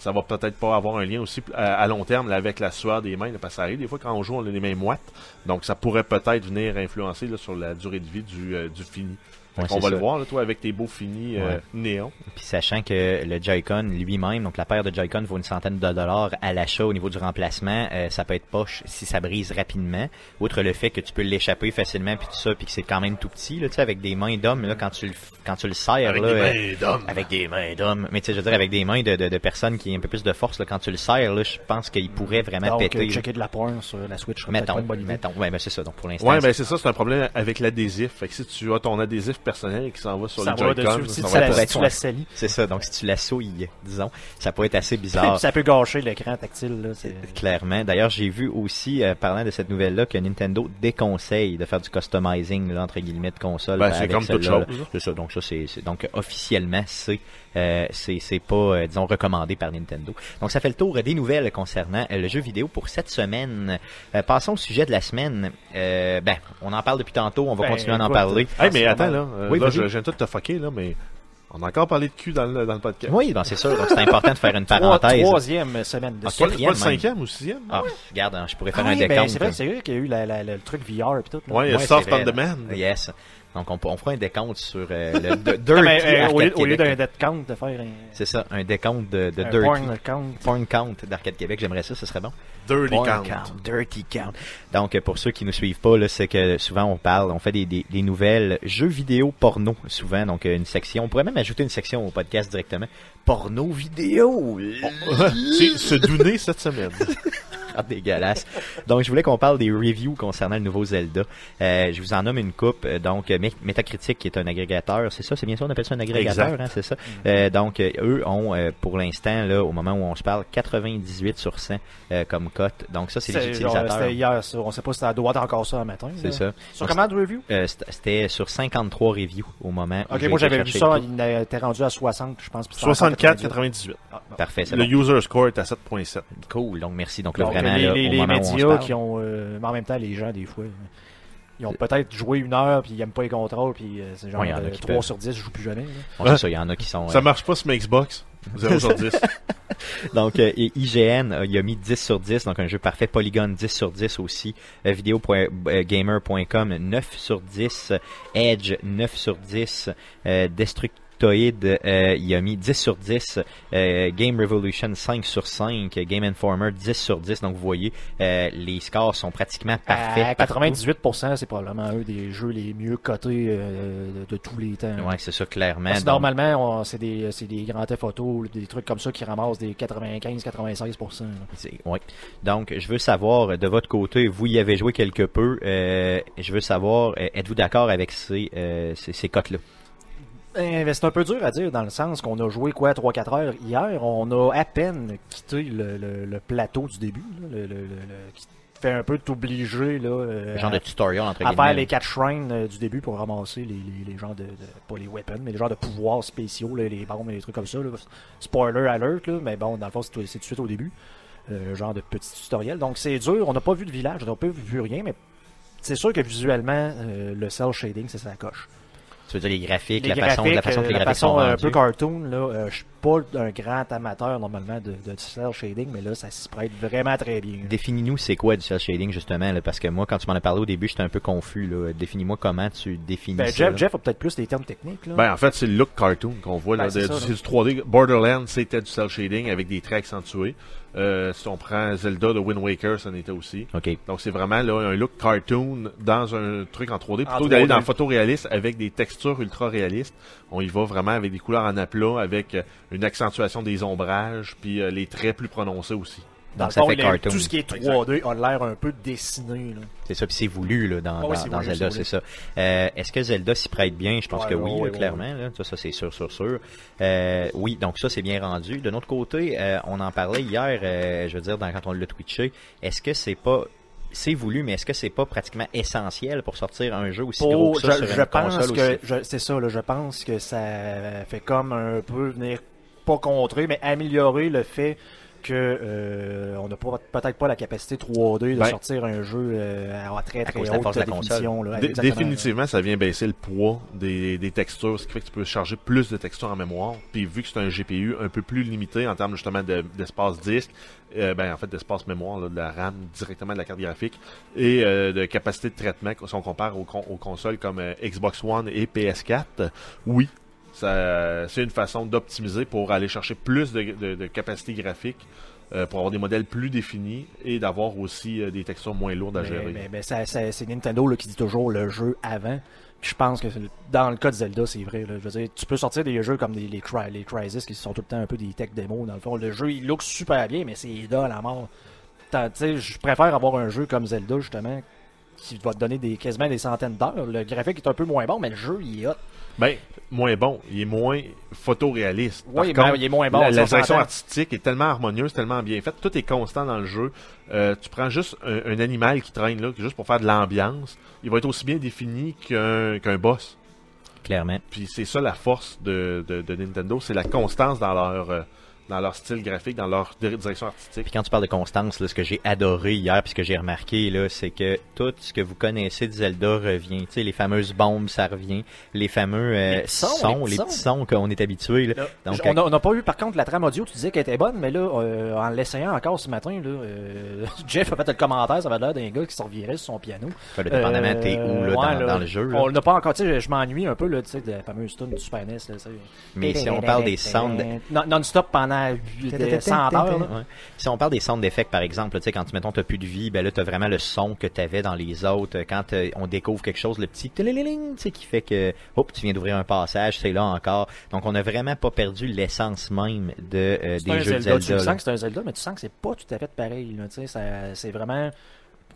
ça va peut-être pas avoir un lien aussi à, à long terme avec la sueur des mains. parce que ça arrive des fois quand on joue, on a les mains moites. Donc, ça pourrait peut-être venir influencer sur la durée de vie du, euh, du fini. Ouais, on va le voir, là, toi, avec tes beaux finis euh, Ouais. néons. Puis sachant que le Joy-Con lui-même, donc la paire de Joy-Con vaut une centaine de dollars à l'achat au niveau du remplacement, euh, ça peut être poche si ça brise rapidement. Outre le fait que tu peux l'échapper facilement puis tout ça, puis que c'est quand même tout petit, là, tu sais, avec des mains d'homme, là, quand tu le, quand tu le serres, Avec là, des euh, mains avec des mains d'homme. Mais tu sais, je veux dire, avec des mains de, de, de personnes qui ont un peu plus de force, là, quand tu le serres, là, je pense qu'il pourrait vraiment Donc, péter. euh, checker de la porn sur la Switch Mettons, pas une bonne idée. mettons. Ouais, ben c'est ça. Donc pour l'instant, Ouais, c'est- ben c'est ça, c'est un problème avec l'adhésif. Fait que si tu as ton adhésif personnel qui s'en va sur Ça les Joy-Con, dessus, si ça tu va la, pourrait tu la salis. c'est ça. Donc si tu la souilles, disons, ça peut être assez [laughs] bizarre. ça peut gâcher l'écran tactile. Là, c'est... Clairement. D'ailleurs, j'ai vu aussi, euh, parlant de cette nouvelle-là, que Nintendo déconseille de faire du customizing, là, entre guillemets, de console. Ben, avec c'est comme toute chose, là. C'est ça. Donc, ça, c'est, c'est- donc, officiellement, c'est, euh, c'est, c'est pas, euh, disons, recommandé par Nintendo. Donc, ça fait le tour des nouvelles concernant euh, le jeu vidéo pour cette semaine. Passons au sujet de la semaine. Ben, on en parle depuis tantôt, on va Ben, continuer à en parler. Hey, mais Ah, attends, là. Oui, là, je, tout te fucker, là, mais on a encore parlé de cul dans le, dans le podcast. Oui, ben c'est sûr. Donc c'est important de faire une [laughs] parenthèse. troisième semaine de Ah, Pas, pas quatrième le cinquième ou sixième? Ah, regarde, hein, je pourrais faire Ah un oui, ben, décompte. c'est vrai, c'est vrai qu'il y a eu la- la- la- le truc VR et tout. là. Ouais, Soft on. Demand. Yes. Donc on, on fera un décompte sur euh, le [laughs] de, Non, Dirty mais, euh, au lieu, Arcade au lieu Québec. d'un dead count, de faire un, C'est ça, un décompte de, de un Dirty. porn count. Porn count d'Arcade Québec, j'aimerais ça, ce serait bon. Dirty Porn Count. Dirty count. Donc, euh, pour ceux qui nous suivent pas, là, c'est que souvent on parle, on fait des, des, des nouvelles jeux vidéo porno, souvent. Donc, euh, une section, on pourrait même ajouter une section au podcast directement. Porno vidéo. [laughs] c'est se douner cette semaine. [laughs] Ah, [laughs] dégueulasse. Donc, je voulais qu'on parle des reviews concernant le nouveau Zelda. Euh, je vous en nomme une coupe. Euh, Donc, euh, Metacritic, qui est un agrégateur, c'est ça, c'est bien ça, on appelle ça un agrégateur, hein, c'est ça? Euh, donc, eux ont, pour l'instant, là, au moment où on se parle, 98 sur 100 euh, comme cote. Donc, ça, c'est les utilisateurs. C'était hier, ça. On sait pas si ça doit être encore ça un matin. C'est là. ça. Sur commande de review? Euh, c'était- sur 53 reviews au moment où Ok, moi j'avais vu ça, il était rendu à 60, je pense. puis c'était 64, encore 98. Ah, bon. Parfait, c'est Le bon. user score est à 7.7. Cool, donc merci. Donc là, Donc, vraiment, les, là, médias qui ont. euh, mais en même temps, les gens, des fois, ils ont peut-être joué une heure, puis ils aiment pas les contrôles, puis euh, c'est genre Ouais, il y en a qui 3 peuvent. sur 10, je joue plus jamais. Bon, c'est ça, il y en a qui sont... Ça euh, marche pas sur ma Xbox. 0 sur 10. [laughs] [laughs] Donc, euh, et IGN, euh, il a mis 10 sur 10, donc un jeu parfait. Polygon, 10 sur 10 aussi. Euh, Vidéo.gamer.com, 9 sur 10. Edge, 9 sur 10. Euh, Euh, il a mis 10 sur 10. Euh, Game Revolution, 5 sur 5. Game Informer, 10 sur 10. Donc, vous voyez, euh, les scores sont pratiquement parfaits. À partout. 98%, c'est probablement un des jeux les mieux cotés de, de tous les temps. Ouais, c'est ça, clairement. Parce que Donc, normalement, c'est des, c'est des grands photos, des trucs comme ça qui ramassent des 95-96%. là. C'est- Ouais. Donc, je veux savoir, de votre côté, vous y avez joué quelque peu. je veux savoir, êtes-vous d'accord avec ces, ces, ces cotes-là? Eh, ben, c'est un peu dur à dire dans le sens qu'on a joué quoi 3-4 heures hier. On a à peine quitté le, le- le plateau du début, là, le, qui fait un peu t'obliger là, euh, genre à, de tutorial, entre à faire les quatre shrines euh, du début pour ramasser les, les, les genres de, de- pas les weapons, mais les genres de pouvoirs spéciaux, là, les bombes et les trucs comme ça. là. Spoiler alert, là, mais bon, dans le fond, c'est tout de suite au début. Euh, genre de petit tutoriel. Donc c'est dur, on n'a pas vu de village, on n'a pas vu rien, mais c'est sûr que visuellement, le cell shading, c'est sa coche. Tu veux dire les graphiques, Les la, façon, la façon que euh, les la graphiques sont façon un peu cartoon, là, euh, je suis pas un grand amateur normalement de, de cell shading, mais là, ça s'y prête vraiment très bien. Définis-nous c'est quoi du cel shading justement, là, parce que moi quand tu m'en as parlé au début j'étais un peu confus. Là. Définis-moi comment tu définis Ben, ça. Jeff, là. Jeff a peut-être plus des termes techniques. Là. Ben, en fait, c'est le look cartoon qu'on voit. Ben, c'est du 3D. Borderlands, c'était du cel shading avec des traits accentués. Euh, si on prend Zelda de Wind Waker, ça en était aussi. Ok. Donc, c'est vraiment là, un look cartoon dans un truc en 3D. Plutôt que d'aller 3D. dans le photoréaliste avec des textures ultra réalistes, on y va vraiment avec des couleurs en aplat, avec euh, une accentuation des ombrages, puis euh, les traits plus prononcés aussi. Dans Donc ça fait cartoon. Tout ce qui est 3D a l'air un peu dessiné. C'est ça, puis c'est voulu là, dans, Ah oui, dans, Zelda, c'est ça. Euh, Est-ce que Zelda s'y prête bien? Je pense Ouais, que oui, ouais, là, ouais, clairement. Là. Ça, ça c'est sûr, sûr, sûr. Euh, oui, donc ça c'est bien rendu. De notre côté, euh, on en parlait hier. je veux dire, dans, quand on l'a twitché. Est-ce que c'est pas c'est voulu, mais est-ce que c'est pas pratiquement essentiel pour sortir un jeu aussi gros que ça je, sur je une pense console que c'est ça. Là, je pense que ça fait comme un peu venir pas contrer, mais améliorer le fait que euh, on n'a pas peut-être pas la capacité 3D de Ben, sortir un jeu euh, à très très la haute de la définition. là. Définitivement, ça vient baisser le poids des, des textures, ce qui fait que tu peux charger plus de textures en mémoire. Puis vu que c'est un GPU un peu plus limité en termes justement de- d'espace disque, euh, ben en fait d'espace mémoire, là, de la RAM directement de la carte graphique, et euh, de capacité de traitement, si on compare aux, con- aux consoles comme euh, Xbox One et PS4, oui, c'est une façon d'optimiser pour aller chercher plus de, de- de capacité graphique, euh, pour avoir des modèles plus définis et d'avoir aussi euh, des textures moins lourdes à gérer. mais- mais ça- ça- c'est Nintendo là, qui dit toujours le jeu avant. Puis je pense que dans le cas de Zelda, c'est vrai. là. Je veux dire, tu peux sortir des jeux comme des, les, Cry- les Crysis qui sont tout le temps un peu des tech démos. Dans le fond, le jeu il look super bien, mais c'est idole à mort. Tu sais, Je préfère avoir un jeu comme Zelda justement qui va te donner des, quasiment des centaines d'heures. Le graphique est un peu moins bon, mais le jeu il est hot. Ben, moins bon. Il est moins photoréaliste. Par Oui, contre, ben, il est moins bon. la, la direction artistique est tellement harmonieuse, tellement bien faite. Tout est constant dans le jeu. Euh, tu prends juste un, un animal qui traîne là, juste pour faire de l'ambiance. Il va être aussi bien défini qu'un boss. Clairement. Puis c'est ça la force de, de, de Nintendo, c'est la constance dans leur euh, dans leur style graphique, dans leur dir- direction artistique. Puis quand tu parles de constance, là, ce que j'ai adoré hier, puis ce que j'ai remarqué, là, c'est que tout ce que vous connaissez de Zelda revient. Tu sais, les fameuses bombes, ça revient. Les fameux euh, Les petits sons, sons, les les petits sons qu'on est habitué. Là. Donc, on n'a n'a pas eu, par contre, la trame audio, tu disais qu'elle était bonne, mais là, euh, en l'essayant encore ce matin, là, euh, [laughs] Jeff a fait le commentaire, ça avait l'air d'un gars qui se revirait sur son piano. euh, dépendamment, t'es Euh, où là, ouais, dans, là, dans le jeu. là. On l'a pas encore, tu sais, je m'ennuie un peu, là, tu sais, de la fameuse tune du Super NES, là. Mais si on parle des sound, Non- Non-stop pendant 100 heures, là. Ouais. Si on parle des sound d'effets, par exemple, tu sais, quand tu mettons t'as plus de vie, ben là t'as vraiment le son que t'avais dans les autres. Quand euh, on découvre quelque chose, le petit tu sais, qui fait que, hop, tu viens d'ouvrir un passage, c'est là encore. Donc on a vraiment pas perdu l'essence même de euh, des jeux Zelda, de tu Zelda. là. sens que c'est un Zelda, mais tu sens que c'est pas tout à fait pareil, là, tu sais, c'est vraiment...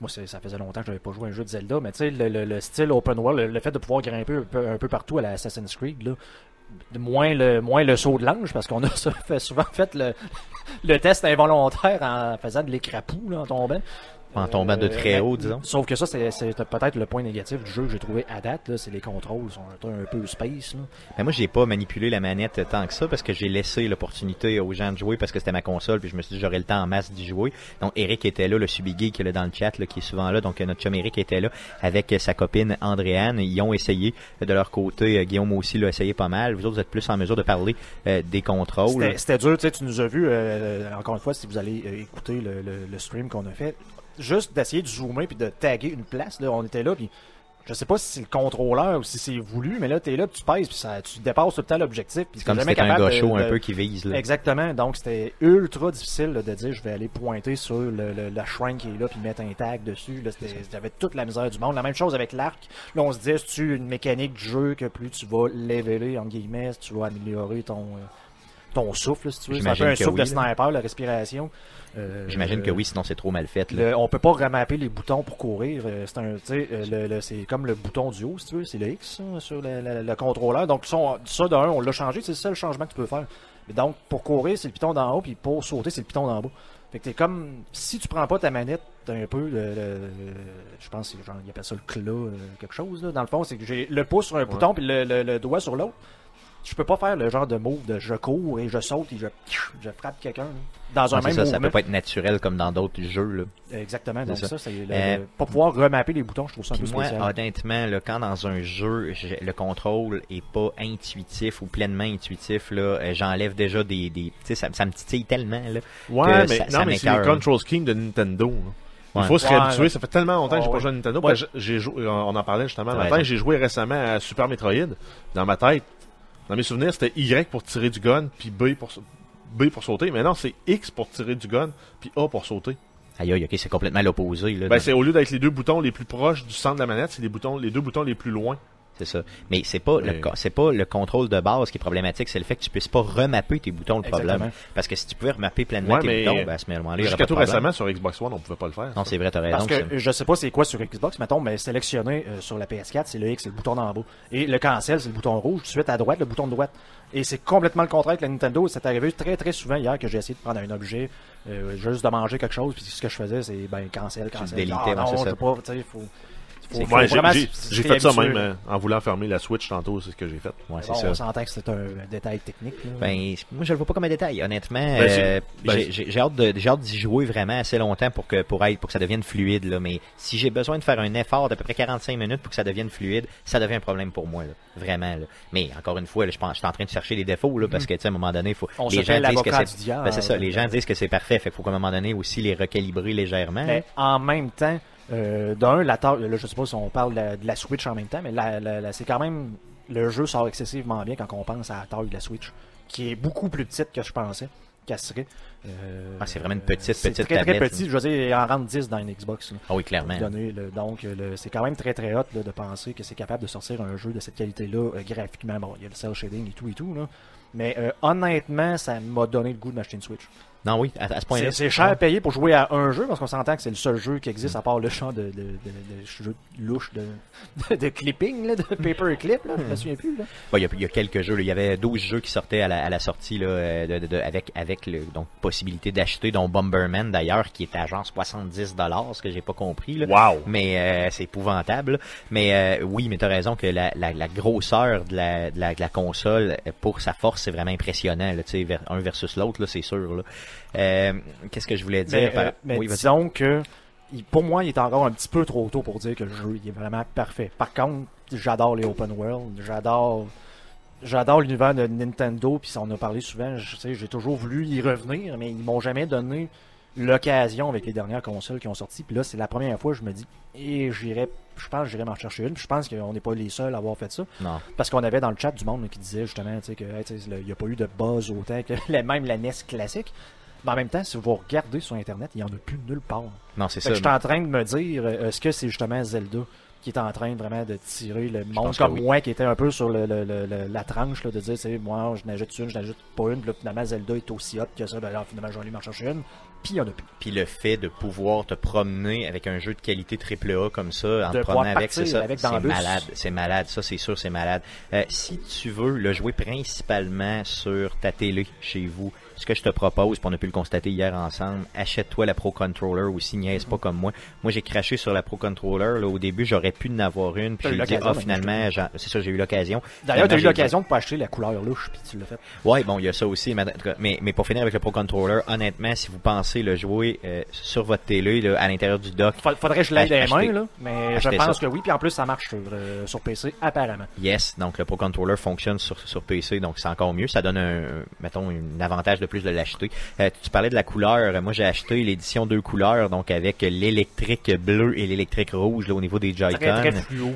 Moi, ça faisait longtemps que j'avais pas joué à un jeu de Zelda, mais tu sais, le, le- le style open world, le, fait de pouvoir grimper un peu, un peu partout à la Assassin's Creed, là, moins le, moins le saut de l'ange, parce qu'on a [laughs] souvent fait le, le test involontaire en faisant de l'écrapou, en tombant. En tombant de Euh, très mais- haut, disons. Sauf que ça, c'est peut-être le point négatif du jeu que j'ai trouvé à date, c'est les contrôles sont un peu space, là. Mais moi, j'ai pas manipulé la manette tant que ça parce que j'ai laissé l'opportunité aux gens de jouer parce que c'était ma console puis je me suis dit j'aurais le temps en masse d'y jouer. Donc Eric était là, le subigay qui est là dans le chat, là, qui est souvent là. Donc euh, notre chum Eric était là avec euh, sa copine Andréane. Ils ont essayé euh, de leur côté. Euh, Guillaume aussi l'a essayé pas mal. Vous autres, vous êtes plus en mesure de parler euh, des contrôles. C'était- dur, tu sais, tu nous as vu, euh, encore une fois, si vous allez euh, écouter le, le- le stream qu'on a fait, juste d'essayer de zoomer puis de taguer une place, là, on était là, puis je sais pas si c'est le contrôleur ou si c'est voulu, mais là, t'es là, puis tu pèses, puis ça, tu dépasses tout le temps l'objectif, C'est comme si jamais c'était un capable gars de- chaud un de- peu qui vise. Là. Exactement, donc c'était ultra difficile là, de dire je vais aller pointer sur le, le, la shrine qui est là puis mettre un tag dessus. Là, c'était- J'avais toute la misère du monde. La même chose avec l'arc. Là, on se disait, c'est une mécanique du jeu que plus tu vas leveler, en guillemets, tu vas améliorer ton, euh, ton souffle, si tu veux. C'est un peu un souffle oui, de là. sniper, la respiration. Euh, J'imagine que oui, sinon c'est trop mal fait. Là. le- on peut pas remapper les boutons pour courir. euh, C'est un, euh, le- le- c'est comme le bouton du haut, si tu veux, c'est le X hein, sur le, le- le contrôleur. Donc ça, d'un, on l'a changé, c'est le seul changement que tu peux faire. Mais donc pour courir, c'est le piton d'en haut, puis pour sauter, c'est le piton d'en bas. Fait que t'es comme si tu prends pas ta manette, un peu le, le- je pense que genre ils appellent ça le clat quelque chose là. Dans le fond, c'est que j'ai le pouce sur un bouton puis le, le- le doigt sur l'autre. Je peux pas faire le genre de move de je cours et je saute et je, je frappe quelqu'un dans un même ça, ça mouvement. peut pas être naturel comme dans d'autres jeux. Là. Exactement. Donc ça. ça, c'est le- Euh, le- pas pouvoir remapper les boutons, je trouve ça un peu moi, spécial. honnêtement, là, quand dans un jeu, le contrôle est pas intuitif ou pleinement intuitif, là, euh, j'enlève déjà des, des tu sais, ça, ça me titille tellement, là. Ouais, que mais ça- non, ça mais c'est m'écoeure. control schemes de Nintendo. là. Il Ouais. faut se réhabituer. ouais. Ça fait tellement longtemps que j'ai Ouais, pas joué à Nintendo. J'ai joué, on en parlait justement le matin. J'ai joué récemment à Super Metroid. Dans ma tête, dans mes souvenirs, c'était Y pour tirer du gun, puis B pour, B pour sauter. Mais non, c'est X pour tirer du gun, puis A pour sauter. Aïe, aïe, ok, c'est complètement l'opposé, là. Ben, c'est au lieu d'être les deux boutons les plus proches du centre de la manette, c'est les boutons, les deux boutons les plus loin. C'est ça. Mais c'est pas le c'est pas le contrôle de base qui est problématique, c'est le fait que tu puisses pas remapper tes boutons le problème. Parce que si tu pouvais remapper pleinement Ouais, tes mais boutons, ben, à ce moment-là, il y aurait Jusqu'à pas de tout problème. récemment, sur Xbox One, on pouvait pas le faire. Non, c'est vrai, t'as raison. Parce que je sais pas c'est quoi sur Xbox, mettons, mais sélectionné euh, sur la PS4, c'est le X, c'est le bouton d'en bas. Et le cancel, c'est le bouton rouge. Tout de suite à droite, le bouton de droite. Et c'est complètement le contraire que la Nintendo. C'est arrivé très très souvent hier que j'ai essayé de prendre un objet, euh, juste de manger quelque chose, puis ce que je faisais, c'est ben cancel, cancel. délitais, ah, non, c'est je ça. peux pas, tu sais, faut. Faut- faut Ouais, j'ai- fait ça même euh, en voulant fermer la Switch tantôt, c'est ce que j'ai fait. Ouais, c'est Bon, ça. on s'entend que c'est un détail technique. là. Ben, moi, je le vois pas comme un détail. Honnêtement, Ben, euh, ben, j'ai- hâte de, j'ai hâte d'y jouer vraiment assez longtemps pour que, pour être, pour que ça devienne fluide, là. Mais si j'ai besoin de faire un effort d'à peu près 45 minutes pour que ça devienne fluide, ça devient un problème pour moi, là. Vraiment, là. Mais encore une fois, là, je pense, je suis en train de chercher les défauts, là, parce que, tu sais, à un moment donné, faut, On les gens disent que c'est, ben, c'est ça, les gens disent que c'est parfait, fait qu'il faut qu'à un moment donné aussi les recalibrer légèrement. Mais en même temps, euh, d'un, la taille, là, je sais pas si on parle de la, de la Switch en même temps, mais la, la- c'est quand même, le jeu sort excessivement bien quand on pense à la taille de la Switch, qui est beaucoup plus petite que je pensais qu'elle serait. Euh, Ah, c'est vraiment une petite, petite très, très tablette, petit, je veux dire, il en rentre 10 dans une Xbox. là. Ah oui, clairement. Le- donc, c'est quand même très très hot là, de penser que c'est capable de sortir un jeu de cette qualité-là euh, graphiquement. Bon, il y a le cel shading et tout et tout, là. Mais euh, honnêtement, ça m'a donné le goût de m'acheter une Switch. Non, oui, à, à ce point-là. C'est cher à payer pour jouer à un jeu parce qu'on s'entend que c'est le seul jeu qui existe à part le champ de, de, de, de jeu louche de, [laughs] de, clipping, là, de [laughs] paperclip. Là, je me souviens plus. Bon, il y, y a quelques jeux. Il y avait 12 jeux qui sortaient à la, à la sortie là, euh, de, de- de- avec avec le, donc possibilité d'acheter, dont Bomberman d'ailleurs, qui est à genre 70 dollars, ce que j'ai pas compris. Là. Wow! Mais euh, c'est épouvantable. Mais euh, oui, mais t'as raison que la, la, la grosseur de la, de la, de la console, pour sa force c'est vraiment impressionnant, là, tu sais, ver- un versus l'autre, là, c'est sûr. Là. Euh, Qu'est-ce que je voulais dire? Mais, par- euh, mais oui, disons que pour moi, il est encore un petit peu trop tôt pour dire que le jeu il est vraiment parfait. Par contre, j'adore les open world, j'adore j'adore l'univers de Nintendo, puis ça, on en a parlé souvent, je sais, j'ai toujours voulu y revenir, mais ils m'ont jamais donné l'occasion avec les dernières consoles qui ont sorti. Puis là, c'est la première fois que je me dis, et j'irai, je pense que j'irai m'en chercher une. Puis je pense qu'on n'est pas les seuls à avoir fait ça. Non. Parce qu'on avait dans le chat du monde qui disait justement tu sais, que hey, tu sais, le- il n'y a pas eu de buzz autant que [laughs] même la NES classique. Mais en même temps, si vous regardez sur Internet, il n'y en a plus nulle part. Non, c'est que ça. je suis en train de me dire, euh, est-ce que c'est justement Zelda qui est en train vraiment de tirer le monde comme oui. moi qui était un peu sur le, le- le- le- la tranche là, de dire, c'est moi, je n'ajoute une, je n'ajoute pas une, puis là, finalement Zelda est aussi hot que ça, ben alors finalement j'en ai m'en chercher une, puis il n'y en a plus. Puis le fait de pouvoir te promener avec un jeu de qualité AAA comme ça, en De te promenant avec, c'est ça, c'est malade, c'est malade, ça c'est sûr, c'est malade. Euh, si tu veux le jouer principalement sur ta télé chez vous, ce que je te propose, puis on a pu le constater hier ensemble, achète-toi la Pro Controller aussi, niaise pas comme moi. Moi j'ai craché sur la Pro Controller, là, au début j'aurais pu en avoir une, puis j'ai dit, ah finalement, c'est ça, j'ai eu l'occasion. D'ailleurs, tu as eu l'occasion de pas acheter la couleur louche, puis tu l'as fait. Ouais, bon, il y a ça aussi. Mais, mais, pour finir avec le Pro Controller, honnêtement, si vous pensez le jouer euh, sur votre télé, là, à l'intérieur du dock, Fa- Faudrait que je l'aille les Achetez. mains, là, mais je pense ça. que oui, puis en plus ça marche sur, euh, sur PC, apparemment. yes, donc le Pro Controller fonctionne sur, sur PC, donc c'est encore mieux. Ça donne un, mettons, un avantage de plus de l'acheter. Euh, tu parlais de la couleur. Moi, j'ai acheté l'édition deux couleurs, donc avec l'électrique bleu et l'électrique rouge là, au niveau des Joy-Con.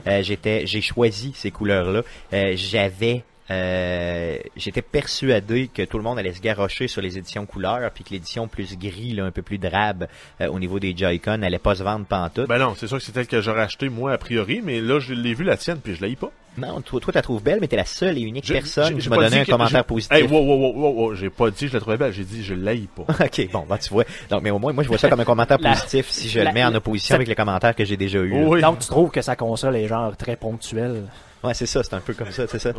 Euh, j'étais, j'ai choisi ces couleurs-là. Euh, j'avais, euh, j'étais persuadé que tout le monde allait se garrocher sur les éditions couleurs, puis que l'édition plus gris, là, un peu plus drabe, euh, au niveau des Joy-Con, n'allait pas se vendre pantoute. Ben non, c'est sûr que c'est elle que j'aurais acheté, moi, a priori, mais là, je l'ai vu la tienne, puis je l'ai pas. non, toi, toi, tu la trouves belle, mais t'es la seule et unique personne qui m'a donné un que- commentaire positif. Hey, wow, wow, wow, wow, wow, j'ai pas dit que je la trouvais belle, j'ai dit je l'ai pas. [laughs] ok, bon, bah, tu vois. Donc, mais au moins, moi, je vois ça comme un commentaire [laughs] La- positif si je la- le mets en opposition avec les commentaires que j'ai déjà oui. Donc tu trouves que sa console est genre très ponctuelle. Ouais, c'est ça, c'est un peu comme ça, c'est ça.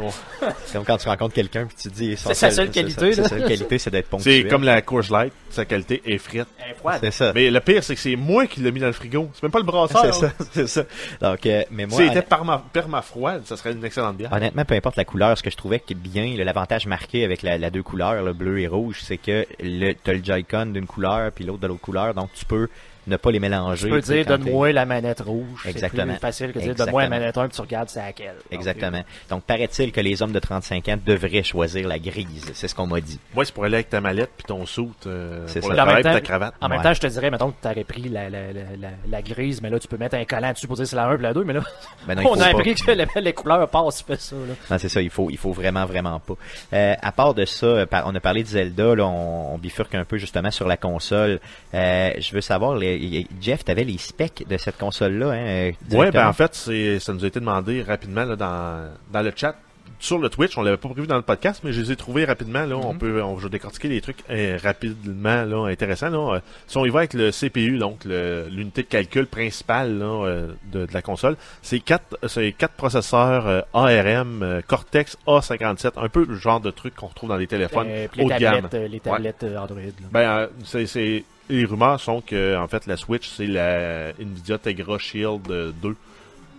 C'est comme quand tu rencontres quelqu'un puis tu te dis... C'est sa seule c'est- qualité, Sa seule qualité, c'est d'être ponctuel. C'est comme la Coors Light, sa qualité est frite. Elle est froide. C'est ça. Mais le pire, c'est que c'est moi qui l'ai mis dans le frigo. C'est même pas le brasseur. C'est ça, [laughs] c'est ça. Donc, euh, mais moi, Si c'était perma, permafroide, ça serait une excellente bière. honnêtement, peu importe la couleur, ce que je trouvais qui est bien, là, l'avantage marqué avec la, la deux couleurs, le bleu et rouge, c'est que le, t'as le Joy-Con d'une couleur puis l'autre de l'autre couleur, donc tu peux ne pas les mélanger. Tu peux dire donne-moi la manette rouge. Exactement. C'est plus facile que de dire donne-moi la Exactement. manette 1 puis tu regardes c'est laquelle. Exactement. Donc, paraît-il que les hommes de 35 ans devraient choisir la grise. C'est ce qu'on m'a dit. Moi, c'est pour aller avec ta mallette puis ton soute euh, C'est pour ça. le En même travail puis temps- ta cravate. En même temps, je te dirais, mettons que tu aurais pris la, la, la, la, la grise, mais là, tu peux mettre un collant dessus pour dire c'est la 1 puis la 2, mais là, Ben non, [laughs] on a pas. appris que les, les couleurs passent, fait ça, là. Non, c'est ça, il faut, il faut vraiment, vraiment pas. Euh, à part de ça, euh, on a parlé de Zelda, là, on, on bifurque un peu justement sur la console. Euh, je veux savoir, les, Jeff, t'avais les specs de cette console-là, hein? euh, directement? ben en fait, c'est ça nous a été demandé rapidement là, dans, dans le chat. Sur le Twitch, on l'avait pas prévu dans le podcast, mais je les ai trouvés rapidement. Là, on peut, on va décortiquer les trucs euh, rapidement, là, intéressants. Là. Euh, Si on y va avec le CPU, donc l'unité de calcul principale là, euh, de, de la console, c'est quatre, c'est quatre processeurs euh, ARM euh, Cortex A57, un peu le genre de truc qu'on retrouve dans les téléphones haut les de gamme. tablettes, les tablettes Android. là. Ben, c'est, les rumeurs sont que en fait la Switch c'est la Nvidia Tegra Shield euh, 2.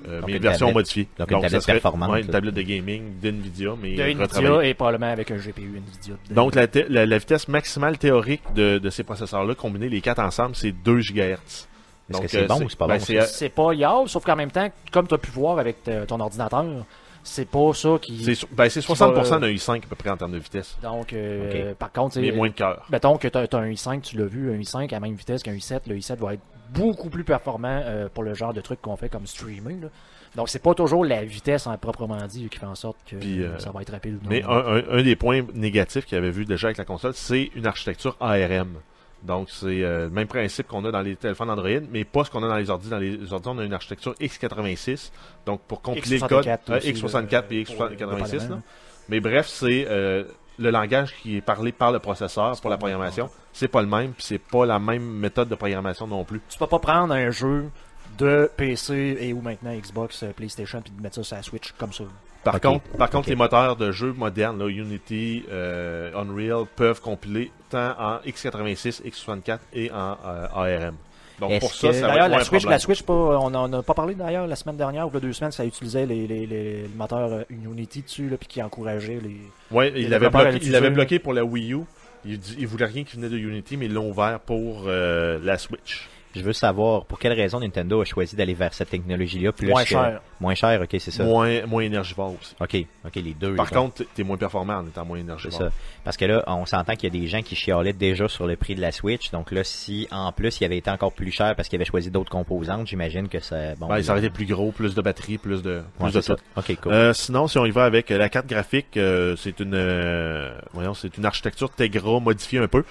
Euh, Donc mais version tablette- modifiée. donc une tablette serait- performante, ouais, une tablette de gaming d'Nvidia, mais de. Nvidia et probablement avec un GPU Nvidia. Donc la, te- la, la vitesse maximale théorique de, de ces processeurs-là, combinés les quatre ensemble, c'est 2 GHz. Est-ce Donc, que c'est euh, bon ou c'est pas ben, bon? c'est, euh, c'est pas yard, sauf qu'en même temps, comme tu as pu voir avec ton ordinateur, c'est pas ça qui. c'est, so- ben, c'est 60% va, euh, d'un i5 à peu près en termes de vitesse. Donc, euh, par contre, Mais c'est. moins de cœur. Mettons que tu as, un i5, tu l'as vu, un i5 à la même vitesse qu'un i7. Le i7 va être beaucoup plus performant euh, pour le genre de truc qu'on fait comme streaming. là. Donc, c'est pas toujours la vitesse en proprement dit qui fait en sorte que Puis, euh, ça va être rapide. ou non. Mais un, un- un des points négatifs qu'il avait vu déjà avec la console, c'est une architecture ARM. Donc c'est euh, le même principe qu'on a dans les téléphones Android, mais pas ce qu'on a dans les ordi. Dans les ordi, on a une architecture x86. Donc pour compiler le code, X64 euh, aussi, x64 là, et pour- x86. dépendamment. là. Mais bref, c'est le langage qui est parlé par le processeur pour la programmation. C'est pas le même, puis c'est pas la même méthode de programmation non plus. Tu peux pas prendre un jeu de PC et ou maintenant Xbox, euh, PlayStation, puis de mettre ça sur la Switch comme ça. Par contre, par contre les moteurs de jeux modernes, là, Unity, euh, Unreal, peuvent compiler tant en x86, x64 et en euh, ARM. Donc pour ça, que- ça D'ailleurs, la Switch, la Switch, pas, on n'en a pas parlé d'ailleurs la semaine dernière ou il y a deux semaines, ça utilisait les, les, les, le moteur euh, Unity dessus, là, puis qui encourageait les. Les il avait développeurs à bloqué, bloqué pour la Wii U. Il, il voulait rien qui venait de Unity, mais ils l'ont ouvert pour euh, la Switch. Je veux savoir pour quelle raison Nintendo a choisi d'aller vers cette technologie-là plus Moins que- cher. Moins cher, ok, c'est ça. Moins, moins énergivore aussi. Ok, ok, les deux. Par contre, t'es moins performant en étant moins C'est énergivore. ça. Parce que là, on s'entend qu'il y a des gens qui chialaient déjà sur le prix de la Switch. Donc là, si en plus il avait été encore plus cher parce qu'il avait choisi d'autres composantes, j'imagine que ça. Bon, Ben, il s'arrêtait plus gros, plus de batterie, plus de, plus Ouais, de c'est ça. tout. Ok, cool. Euh, sinon, si on y va avec la carte graphique, euh, c'est une, euh, voyons, c'est une architecture Tegra modifiée un peu,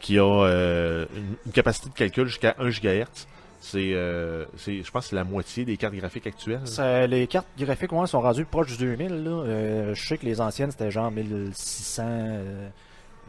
qui a une, une capacité de calcul jusqu'à 1 GHz. C'est, euh, c'est, je pense, que c'est la moitié des cartes graphiques actuelles. Ça- les cartes graphiques ouais, sont rendues proches du 2000. Là. Euh, je sais que les anciennes, c'était genre 1600 euh,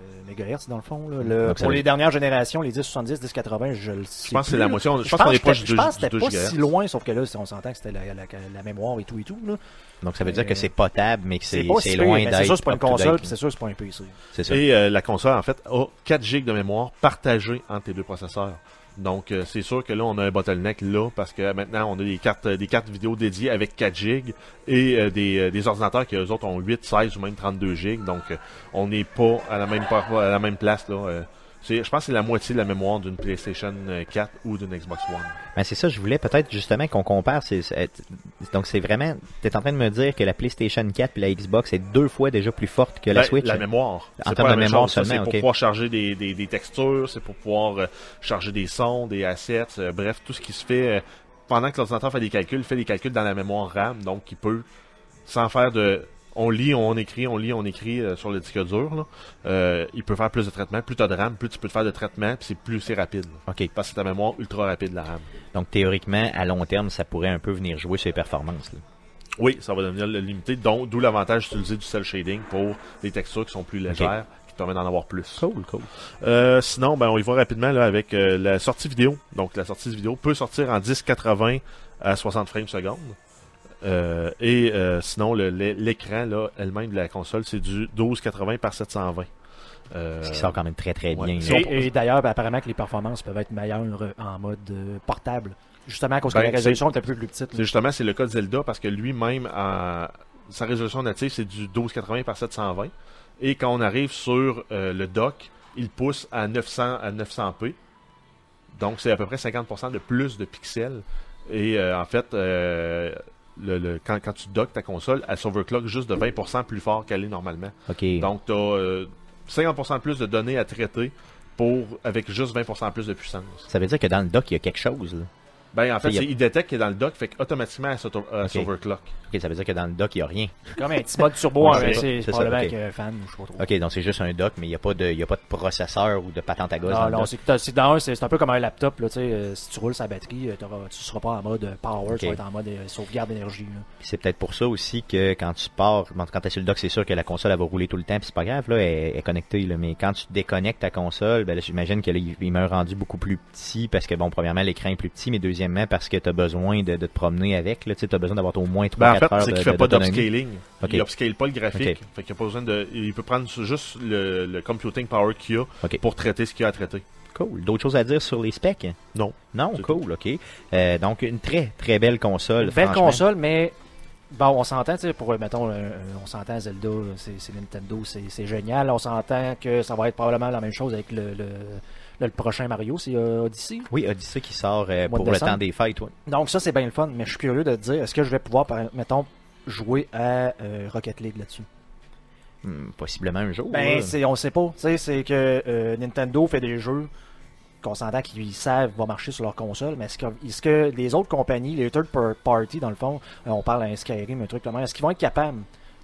euh, MHz dans le fond. Là. Le- Donc, ça pour les dernières générations, les 1070, 1080, je le sais Je pense que c'est la moitié. On- Je Je pense qu'on est que proche c'était- du je 2, pense que du 2 c'était pas GHz. si loin, sauf que là, on s'entend que c'était la, la- la mémoire et tout et tout. Là. Donc ça veut dire que c'est potable, mais que c'est loin mais d'être. C'est sûr, c'est pas une console, puis c'est sûr, c'est pas un PC. Et euh, la console, en fait, a 4 GB de mémoire partagée entre les deux processeurs. Donc, euh, c'est sûr que là, on a un bottleneck là, parce que maintenant, on a des cartes, des cartes vidéo dédiées avec 4 GB et euh, des, euh, des ordinateurs qui, eux autres, ont 8, 16 ou même 32 GB. Donc, euh, on n'est pas à la même place, là. Euh, c'est- je pense que c'est la moitié de la mémoire d'une PlayStation euh, 4 ou d'une Xbox One. Ben c'est ça, je voulais peut-être justement qu'on compare. donc c'est vraiment, t'es en train de me dire que la PlayStation 4 et la Xbox est deux fois déjà plus forte que la Ben, Switch? La mémoire. En termes de mémoire seulement, C'est pour pouvoir charger des, des, des textures, c'est pour pouvoir euh, charger des sons, des assets, euh, bref, tout ce qui se fait euh, pendant que l'ordinateur fait des calculs, il fait des calculs dans la mémoire RAM, donc il peut, sans faire de... On lit, on écrit, on lit, on écrit euh, sur le disque dur, là, euh, il peut faire plus de traitements. Plus tu as de RAM, plus tu peux te faire de traitement, puis c'est plus c'est rapide. là. Ok. Parce que c'est ta mémoire ultra rapide, la RAM. Donc théoriquement, à long terme, ça pourrait un peu venir jouer sur les performances. là. Oui, ça va devenir le limité, donc d'où l'avantage d'utiliser du cell shading pour des textures qui sont plus légères, qui te permettent d'en avoir plus. Cool, cool. Euh, sinon, ben, on y va rapidement là, avec euh, la sortie vidéo. Donc, la sortie vidéo peut sortir en 1080 à 60 frames secondes. Euh, et euh, sinon, l'écran là, elle-même de la console, c'est du 1280 par 720. Euh, Ce qui sort quand même très très ouais. bien. Et, et d'ailleurs, ben, apparemment que les performances peuvent être meilleures en mode euh, portable. Justement, à cause Ben, que la résolution est un peu plus petite. c'est justement c'est le cas de Zelda parce que lui-même, sa résolution native, c'est du 1280 par 720. Et quand on arrive sur euh, le dock, il pousse à 900 à 900p. Donc, c'est à peu près 50% de plus de pixels. Et euh, en fait, euh, le, le- quand, quand tu docks ta console, elle s'overclock juste de 20% plus fort qu'elle est normalement. Donc, tu as 50% de plus de données à traiter pour avec juste 20% plus de puissance. Ça veut dire que dans le dock, il y a quelque chose. Là. Ben, en fait, c'est- il détecte qu'il est dans le dock, fait qu'automatiquement, elle s'overclock. Ok, ça veut dire que dans le dock, il n'y a rien. C'est comme un petit mode turbo. Hein, c'est probablement que fan, je sais pas trop. Ok, donc c'est juste un dock, mais il n'y a, pas de- il y a pas de processeur ou de patente à gaz dans Non, non, c'est dans un, c'est un peu comme un laptop, là, tu sais, euh, si tu roules sa batterie, euh, tu seras pas en mode euh, power, tu vas être en mode euh, sauvegarde d'énergie. c'est peut-être pour ça aussi que quand tu pars, bon, quand tu es sur le dock, c'est sûr que la console elle va rouler tout le temps, puis c'est pas grave, là, elle, elle est connectée, là, mais quand tu déconnectes ta console, ben là, j'imagine que là, il, il m'a rendu beaucoup plus petit parce que bon, premièrement, l'écran est plus petit, mais deuxièmement parce que tu as besoin de, de te promener avec, là, tu as besoin d'avoir au moins 3-4 Ben, en fait, heures c'est de, qu'il fait de- pas d'upscaling. Ok. Il upscale pas le graphique. Fait a pas besoin de. Il peut prendre juste le, le computing power qu'il a pour traiter ce qu'il a à traiter. Cool. D'autres choses à dire sur les specs? Non. Non, cool, ok. Euh, donc une très très belle console. Une belle console, mais bon, on s'entend, tu sais, pour, mettons, on s'entend Zelda, c'est Nintendo, c'est c'est génial. On s'entend que ça va être probablement la même chose avec le, le, le- prochain Mario, c'est euh, Odyssey. Oui, Odyssey qui sort euh, pour le décembre. temps des fêtes, ouais. Donc ça, c'est bien le fun, mais je suis curieux de te dire, est-ce que je vais pouvoir, par- mettons, jouer à euh, Rocket League là-dessus? Hmm, possiblement un jour. Ben, c'est, on sait pas. Tu sais, c'est que euh, Nintendo fait des jeux qu'on s'entend qu'ils savent vont marcher sur leur console, mais est-ce que, les autres compagnies, les third par- party, dans le fond, euh, on parle à un Skyrim, un truc comme ça, est-ce qu'ils vont être capables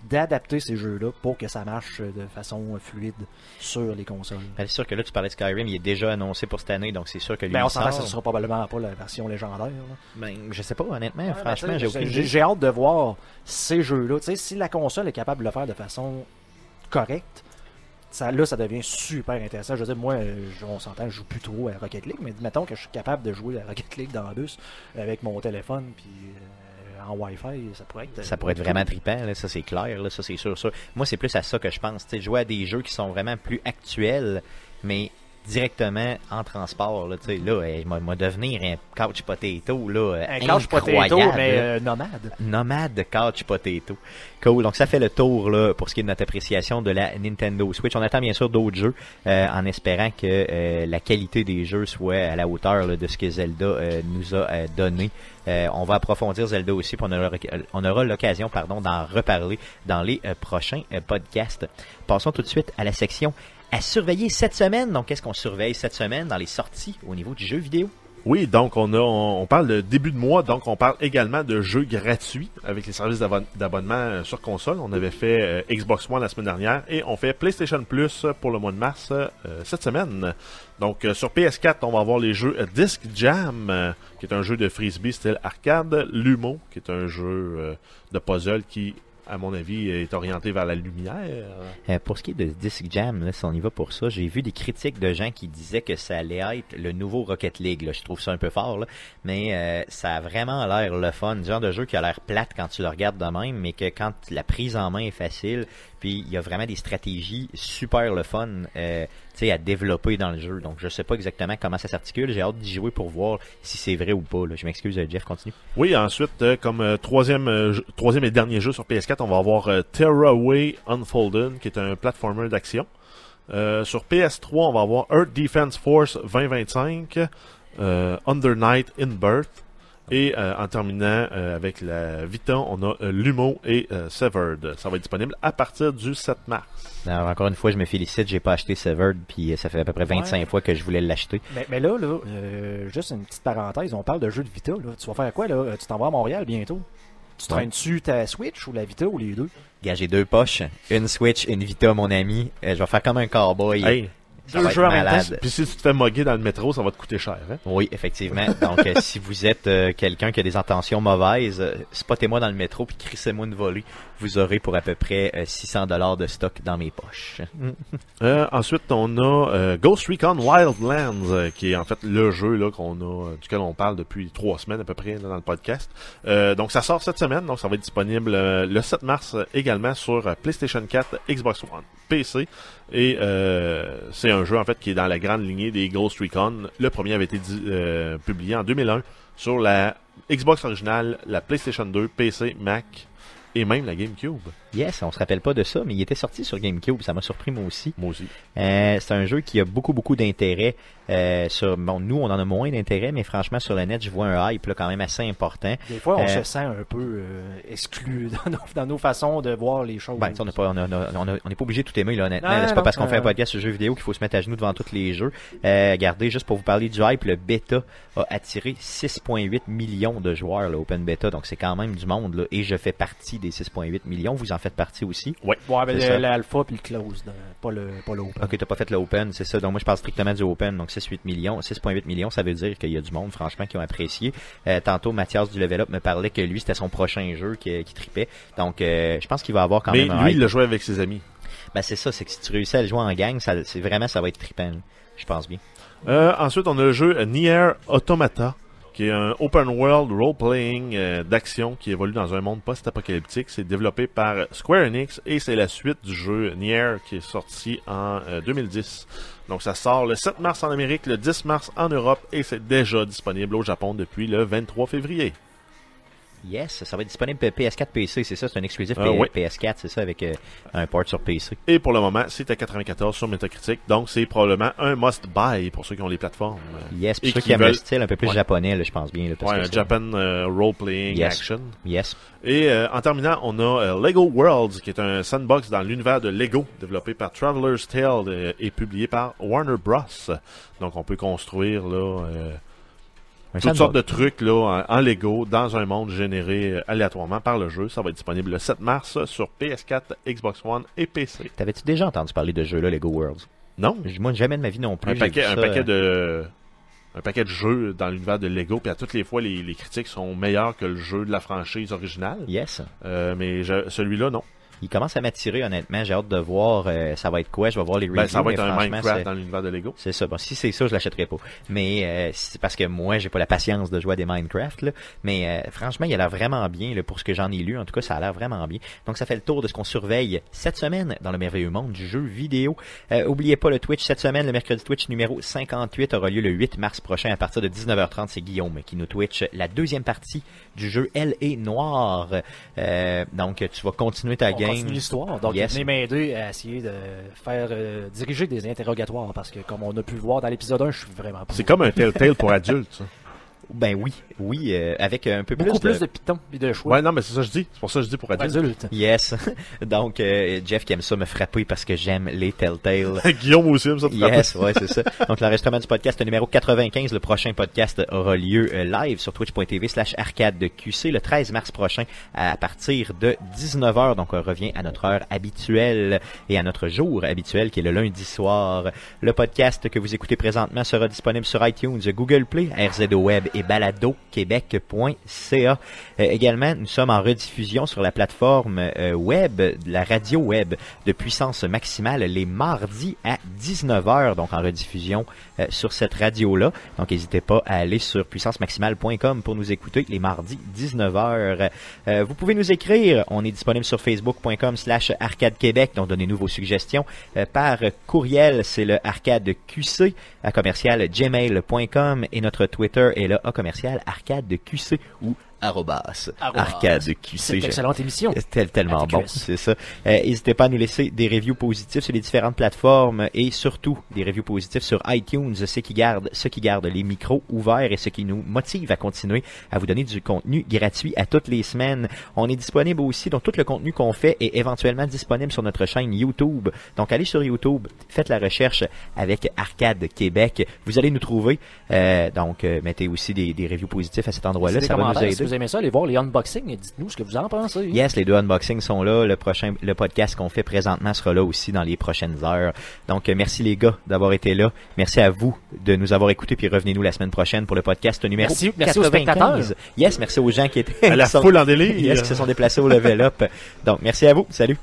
d'adapter ces jeux-là pour que ça marche de façon fluide sur les consoles? Ben, c'est sûr que là, tu parlais de Skyrim, il est déjà annoncé pour cette année, donc c'est sûr que lui, Ben, on que sort. ce sera probablement pas la version légendaire. là. Ben, je sais pas, honnêtement, Ouais, franchement, mais j'ai aucune j'ai, hâte de voir ces jeux-là. Tu sais, si la console est capable de le faire de façon correcte, ça, là, ça devient super intéressant. Je veux dire, moi, euh, je- on s'entend, je joue plus trop à Rocket League, mais mettons que je suis capable de jouer à Rocket League dans le bus avec mon téléphone, puis euh, en Wi-Fi, ça pourrait être... Ça pourrait être vraiment trippant, là, ça c'est clair, là, ça c'est sûr, sûr. Moi, c'est plus à ça que je pense, tu sais, jouer à des jeux qui sont vraiment plus actuels, mais directement en transport. Là, tu sais, là, il m'a devenir un couch potato. Là, Un couch potato, mais euh, nomade. Nomade Couch Potato. Cool. Donc ça fait le tour là pour ce qui est de notre appréciation de la Nintendo Switch. On attend bien sûr d'autres jeux euh, en espérant que euh, la qualité des jeux soit à la hauteur là, de ce que Zelda euh, nous a euh, donné. Euh, on va approfondir Zelda aussi, puis on aura, on aura l'occasion pardon d'en reparler dans les euh, prochains euh, podcasts. Passons tout de suite à la section surveiller cette semaine. Donc qu'est-ce qu'on surveille cette semaine dans les sorties au niveau du jeu vidéo? Oui, donc on parle de début de mois, donc on parle également de jeux gratuits avec les services d'abonn- d'abonnement euh, sur console. On avait fait euh, Xbox One la semaine dernière et on fait PlayStation Plus pour le mois de mars euh, cette semaine. Donc sur PS4, on va avoir les jeux Disc Jam, qui est un jeu de frisbee style arcade, Lumo, qui est un jeu de puzzle qui, à mon avis, est orienté vers la lumière. Euh, pour ce qui est de Disc Jam, là, si on y va pour ça, j'ai vu des critiques de gens qui disaient que ça allait être le nouveau Rocket League. Là. Je trouve ça un peu fort, là. mais euh, ça a vraiment l'air le fun. Genre de jeu qui a l'air plate quand tu le regardes de même, mais que quand la prise en main est facile, puis il y a vraiment des stratégies super le fun euh, à développer dans le jeu. Donc je sais pas exactement comment ça s'articule. J'ai hâte d'y jouer pour voir si c'est vrai ou pas. Je m'excuse, euh, Jeff, continue. Oui, ensuite, euh, comme euh, troisième, troisième et dernier jeu sur PS4, on va avoir Terraway Unfolded, qui est un platformer d'action. Sur PS3, on va avoir Earth Defense Force 2025, euh, Under Night in Birth, et euh, en terminant euh, avec la Vita, on a euh, Lumo et euh, Severed. Ça va être disponible à partir du 7 mars. Alors, encore une fois, je me félicite, j'ai pas acheté Severed, puis ça fait à peu près 25 Ouais. fois que je voulais l'acheter. Mais, mais là, là euh, juste une petite parenthèse, on parle de jeux de Vita. Là. Tu vas faire quoi là? Tu t'en vas à Montréal bientôt? Tu traînes-tu ta Switch ou la Vita ou les deux? Gars, j'ai deux poches, une Switch, une Vita, mon ami. Euh, je vais faire comme un cowboy. Hey, deux jeux en même malade. puis si tu te fais moguer dans le métro, ça va te coûter cher. Hein? Oui, effectivement. Donc, euh, [laughs] si vous êtes euh, quelqu'un qui a des intentions mauvaises, euh, spottez-moi dans le métro puis crissez-moi une volée. Vous aurez pour à peu près euh, 600 dollars de stock dans mes poches. [laughs] Euh, ensuite, on a euh, Ghost Recon Wildlands, euh, qui est en fait le jeu là qu'on a, euh, duquel on parle depuis trois semaines à peu près dans le podcast. Euh, donc, ça sort cette semaine, donc ça va être disponible euh, le 7 mars euh, également sur euh, PlayStation 4, Xbox One, PC. Et euh, c'est un jeu en fait qui est dans la grande lignée des Ghost Recon. Le premier avait été euh, publié en 2001 sur la Xbox originale, la PlayStation 2, PC, Mac et même la GameCube. Yes, on se rappelle pas de ça, mais il était sorti sur GameCube. Ça m'a surpris moi aussi. Moi aussi. Euh, c'est un jeu qui a beaucoup beaucoup d'intérêt. Euh, sur bon, nous on en a moins d'intérêt, mais franchement sur le net, je vois un hype là, quand même assez important. Des fois, on Euh, se sent un peu exclu [laughs] dans nos, dans nos façons de voir les choses. Ben, on n'est pas, on a- on a- on a- on n'est pas obligé de tout aimer, là, honnêtement. C'est pas parce qu'on fait un podcast sur jeux vidéo qu'il faut se mettre à genoux devant tous les jeux. Regardez, juste pour vous parler du hype, le bêta a attiré 6,8 millions de joueurs, là, Open Beta. Donc, c'est quand même du monde, là. Et je fais partie des 6,8 millions. Vous en faites partie aussi. Ouais, ben, l'alpha puis le close, pas le pas l'open. Ok, t'as pas fait l'Open, c'est ça. Donc, moi, je parle strictement du Open. Donc, 6,8 millions. 6,8 millions, ça veut dire qu'il y a du monde, franchement, qui ont apprécié. Euh, tantôt, Mathias du Level Up me parlait que lui, c'était son prochain jeu qui, qui tripait. Donc, euh, je pense qu'il va avoir quand Mais même un lui, hype. il l'a joué avec ses amis. Ben c'est ça, c'est que si tu réussis à le jouer en gang, ça, c'est vraiment ça va être trippant. Je pense bien. Euh, ensuite, on a le jeu Nier Automata, qui est un open world role-playing euh, d'action qui évolue dans un monde post-apocalyptique. C'est développé par Square Enix et c'est la suite du jeu Nier qui est sorti en euh, 2010. Donc ça sort le 7 mars en Amérique, le 10 mars en Europe et c'est déjà disponible au Japon depuis le 23 février. Yes, ça va être disponible PS4 PC, c'est ça, c'est un exclusif Euh, oui. PS4, c'est ça, avec euh, un port sur PC. Et pour le moment, c'est à 94 sur Metacritic, donc c'est probablement un must-buy pour ceux qui ont les plateformes. Yes, pour Et ceux qui qui aiment le style un peu plus Ouais. japonais, là, je pense bien. Là, parce Ouais, que Japan euh, role-playing Yes. action. Yes. Et euh, en terminant, on a Lego Worlds, qui est un sandbox dans l'univers de Lego, développé par Traveler's Tale et publié par Warner Bros. Donc on peut construire là toutes sortes de trucs là en, en Lego dans un monde généré euh, aléatoirement par le jeu. Ça va être disponible le 7 mars sur PS4, Xbox One et PC. T'avais-tu déjà entendu parler de ce jeu-là, Lego Worlds? Non, Moi, jamais de ma vie non plus. un paquet, un ça, paquet euh, de un paquet de jeux dans l'univers de Lego, puis à toutes les fois les, les critiques sont meilleures que le jeu de la franchise originale. Yes. Euh, mais celui-là non. Il commence à m'attirer honnêtement. J'ai hâte de voir euh, ça va être quoi. Je vais voir les reviews. Ben, ça va être un Minecraft dans l'univers de Lego. c'est ça. Bon, si c'est ça, je l'achèterai pas. Mais euh, c'est parce que moi, j'ai pas la patience de jouer à des Minecraft. Là. Mais euh, franchement, il a l'air vraiment bien là, pour ce que j'en ai lu. En tout cas, ça a l'air vraiment bien. Donc, ça fait le tour de ce qu'on surveille cette semaine dans le merveilleux monde du jeu vidéo. Euh, oubliez pas le Twitch cette semaine. Le mercredi Twitch numéro 58 aura lieu le 8 mars prochain à partir de 19h30. C'est Guillaume qui nous Twitch la deuxième partie du jeu Elle est Noire. Euh, donc, tu vas continuer ta On game. continue l'histoire. Donc, Yes. venez m'aider à essayer de faire euh, diriger des interrogatoires parce que, comme on a pu le voir dans l'épisode 1, je suis vraiment pas. C'est comme un Telltale pour adultes. [laughs] Ben oui, oui, euh, avec un peu beaucoup plus plus de pitons et de choix. Ouais, non, mais c'est ça que je dis. C'est pour ça que je dis pour adultes. Adulte. Yes. [laughs] Donc, euh, Jeff qui aime ça me frapper parce que j'aime les Telltale. [laughs] Guillaume aussi aime ça. Yes, ouais, c'est ça. Donc, l'enregistrement du podcast numéro 95, le prochain podcast aura lieu euh, live sur twitch.tv slash arcade de QC le 13 mars prochain à partir de 19h. Donc, on revient à notre heure habituelle et à notre jour habituel qui est le lundi soir. Le podcast que vous écoutez présentement sera disponible sur iTunes, Google Play, RZO Web et baladoquebec.ca. Euh, également, nous sommes en rediffusion sur la plateforme euh, web, la radio web de puissance maximale les mardis à 19h, donc en rediffusion euh, sur cette radio-là. Donc n'hésitez pas à aller sur puissancemaximale.com pour nous écouter les mardis 19h. Euh, vous pouvez nous écrire, on est disponible sur facebook.com slash arcade québec, donc donnez-nous vos suggestions. Par courriel, c'est le arcade QC à commercial gmail.com et notre Twitter est le a commercial arcade QC ou arrobas Arrobas. arcade C'est une excellente émission. Tellement bon, c'est ça. Euh, N'hésitez pas à nous laisser des reviews positifs sur les différentes plateformes et surtout des reviews positifs sur iTunes, ce qui garde, ce qui garde les micros ouverts et ce qui nous motive à continuer à vous donner du contenu gratuit à toutes les semaines. On est disponible aussi, donc tout le contenu qu'on fait est éventuellement disponible sur notre chaîne YouTube. Donc allez sur YouTube, faites la recherche avec Arcade Québec, vous allez nous trouver. Euh, donc euh, mettez aussi des, des reviews positifs à cet endroit-là, ça va nous aider. Aimez ça, allez voir les unboxings et dites-nous ce que vous en pensez. Yes, les deux unboxings sont là. Le prochain, le podcast qu'on fait présentement sera là aussi dans les prochaines heures. Donc, euh, merci les gars d'avoir été là. Merci à vous de nous avoir écoutés. Puis revenez-nous la semaine prochaine pour le podcast numéro Merci- merci aux 95. spectateurs. Yes, merci aux gens qui étaient À la [laughs] sont- foule en délire. [laughs] Yes, qui se sont déplacés au level up. Donc, merci à vous. Salut.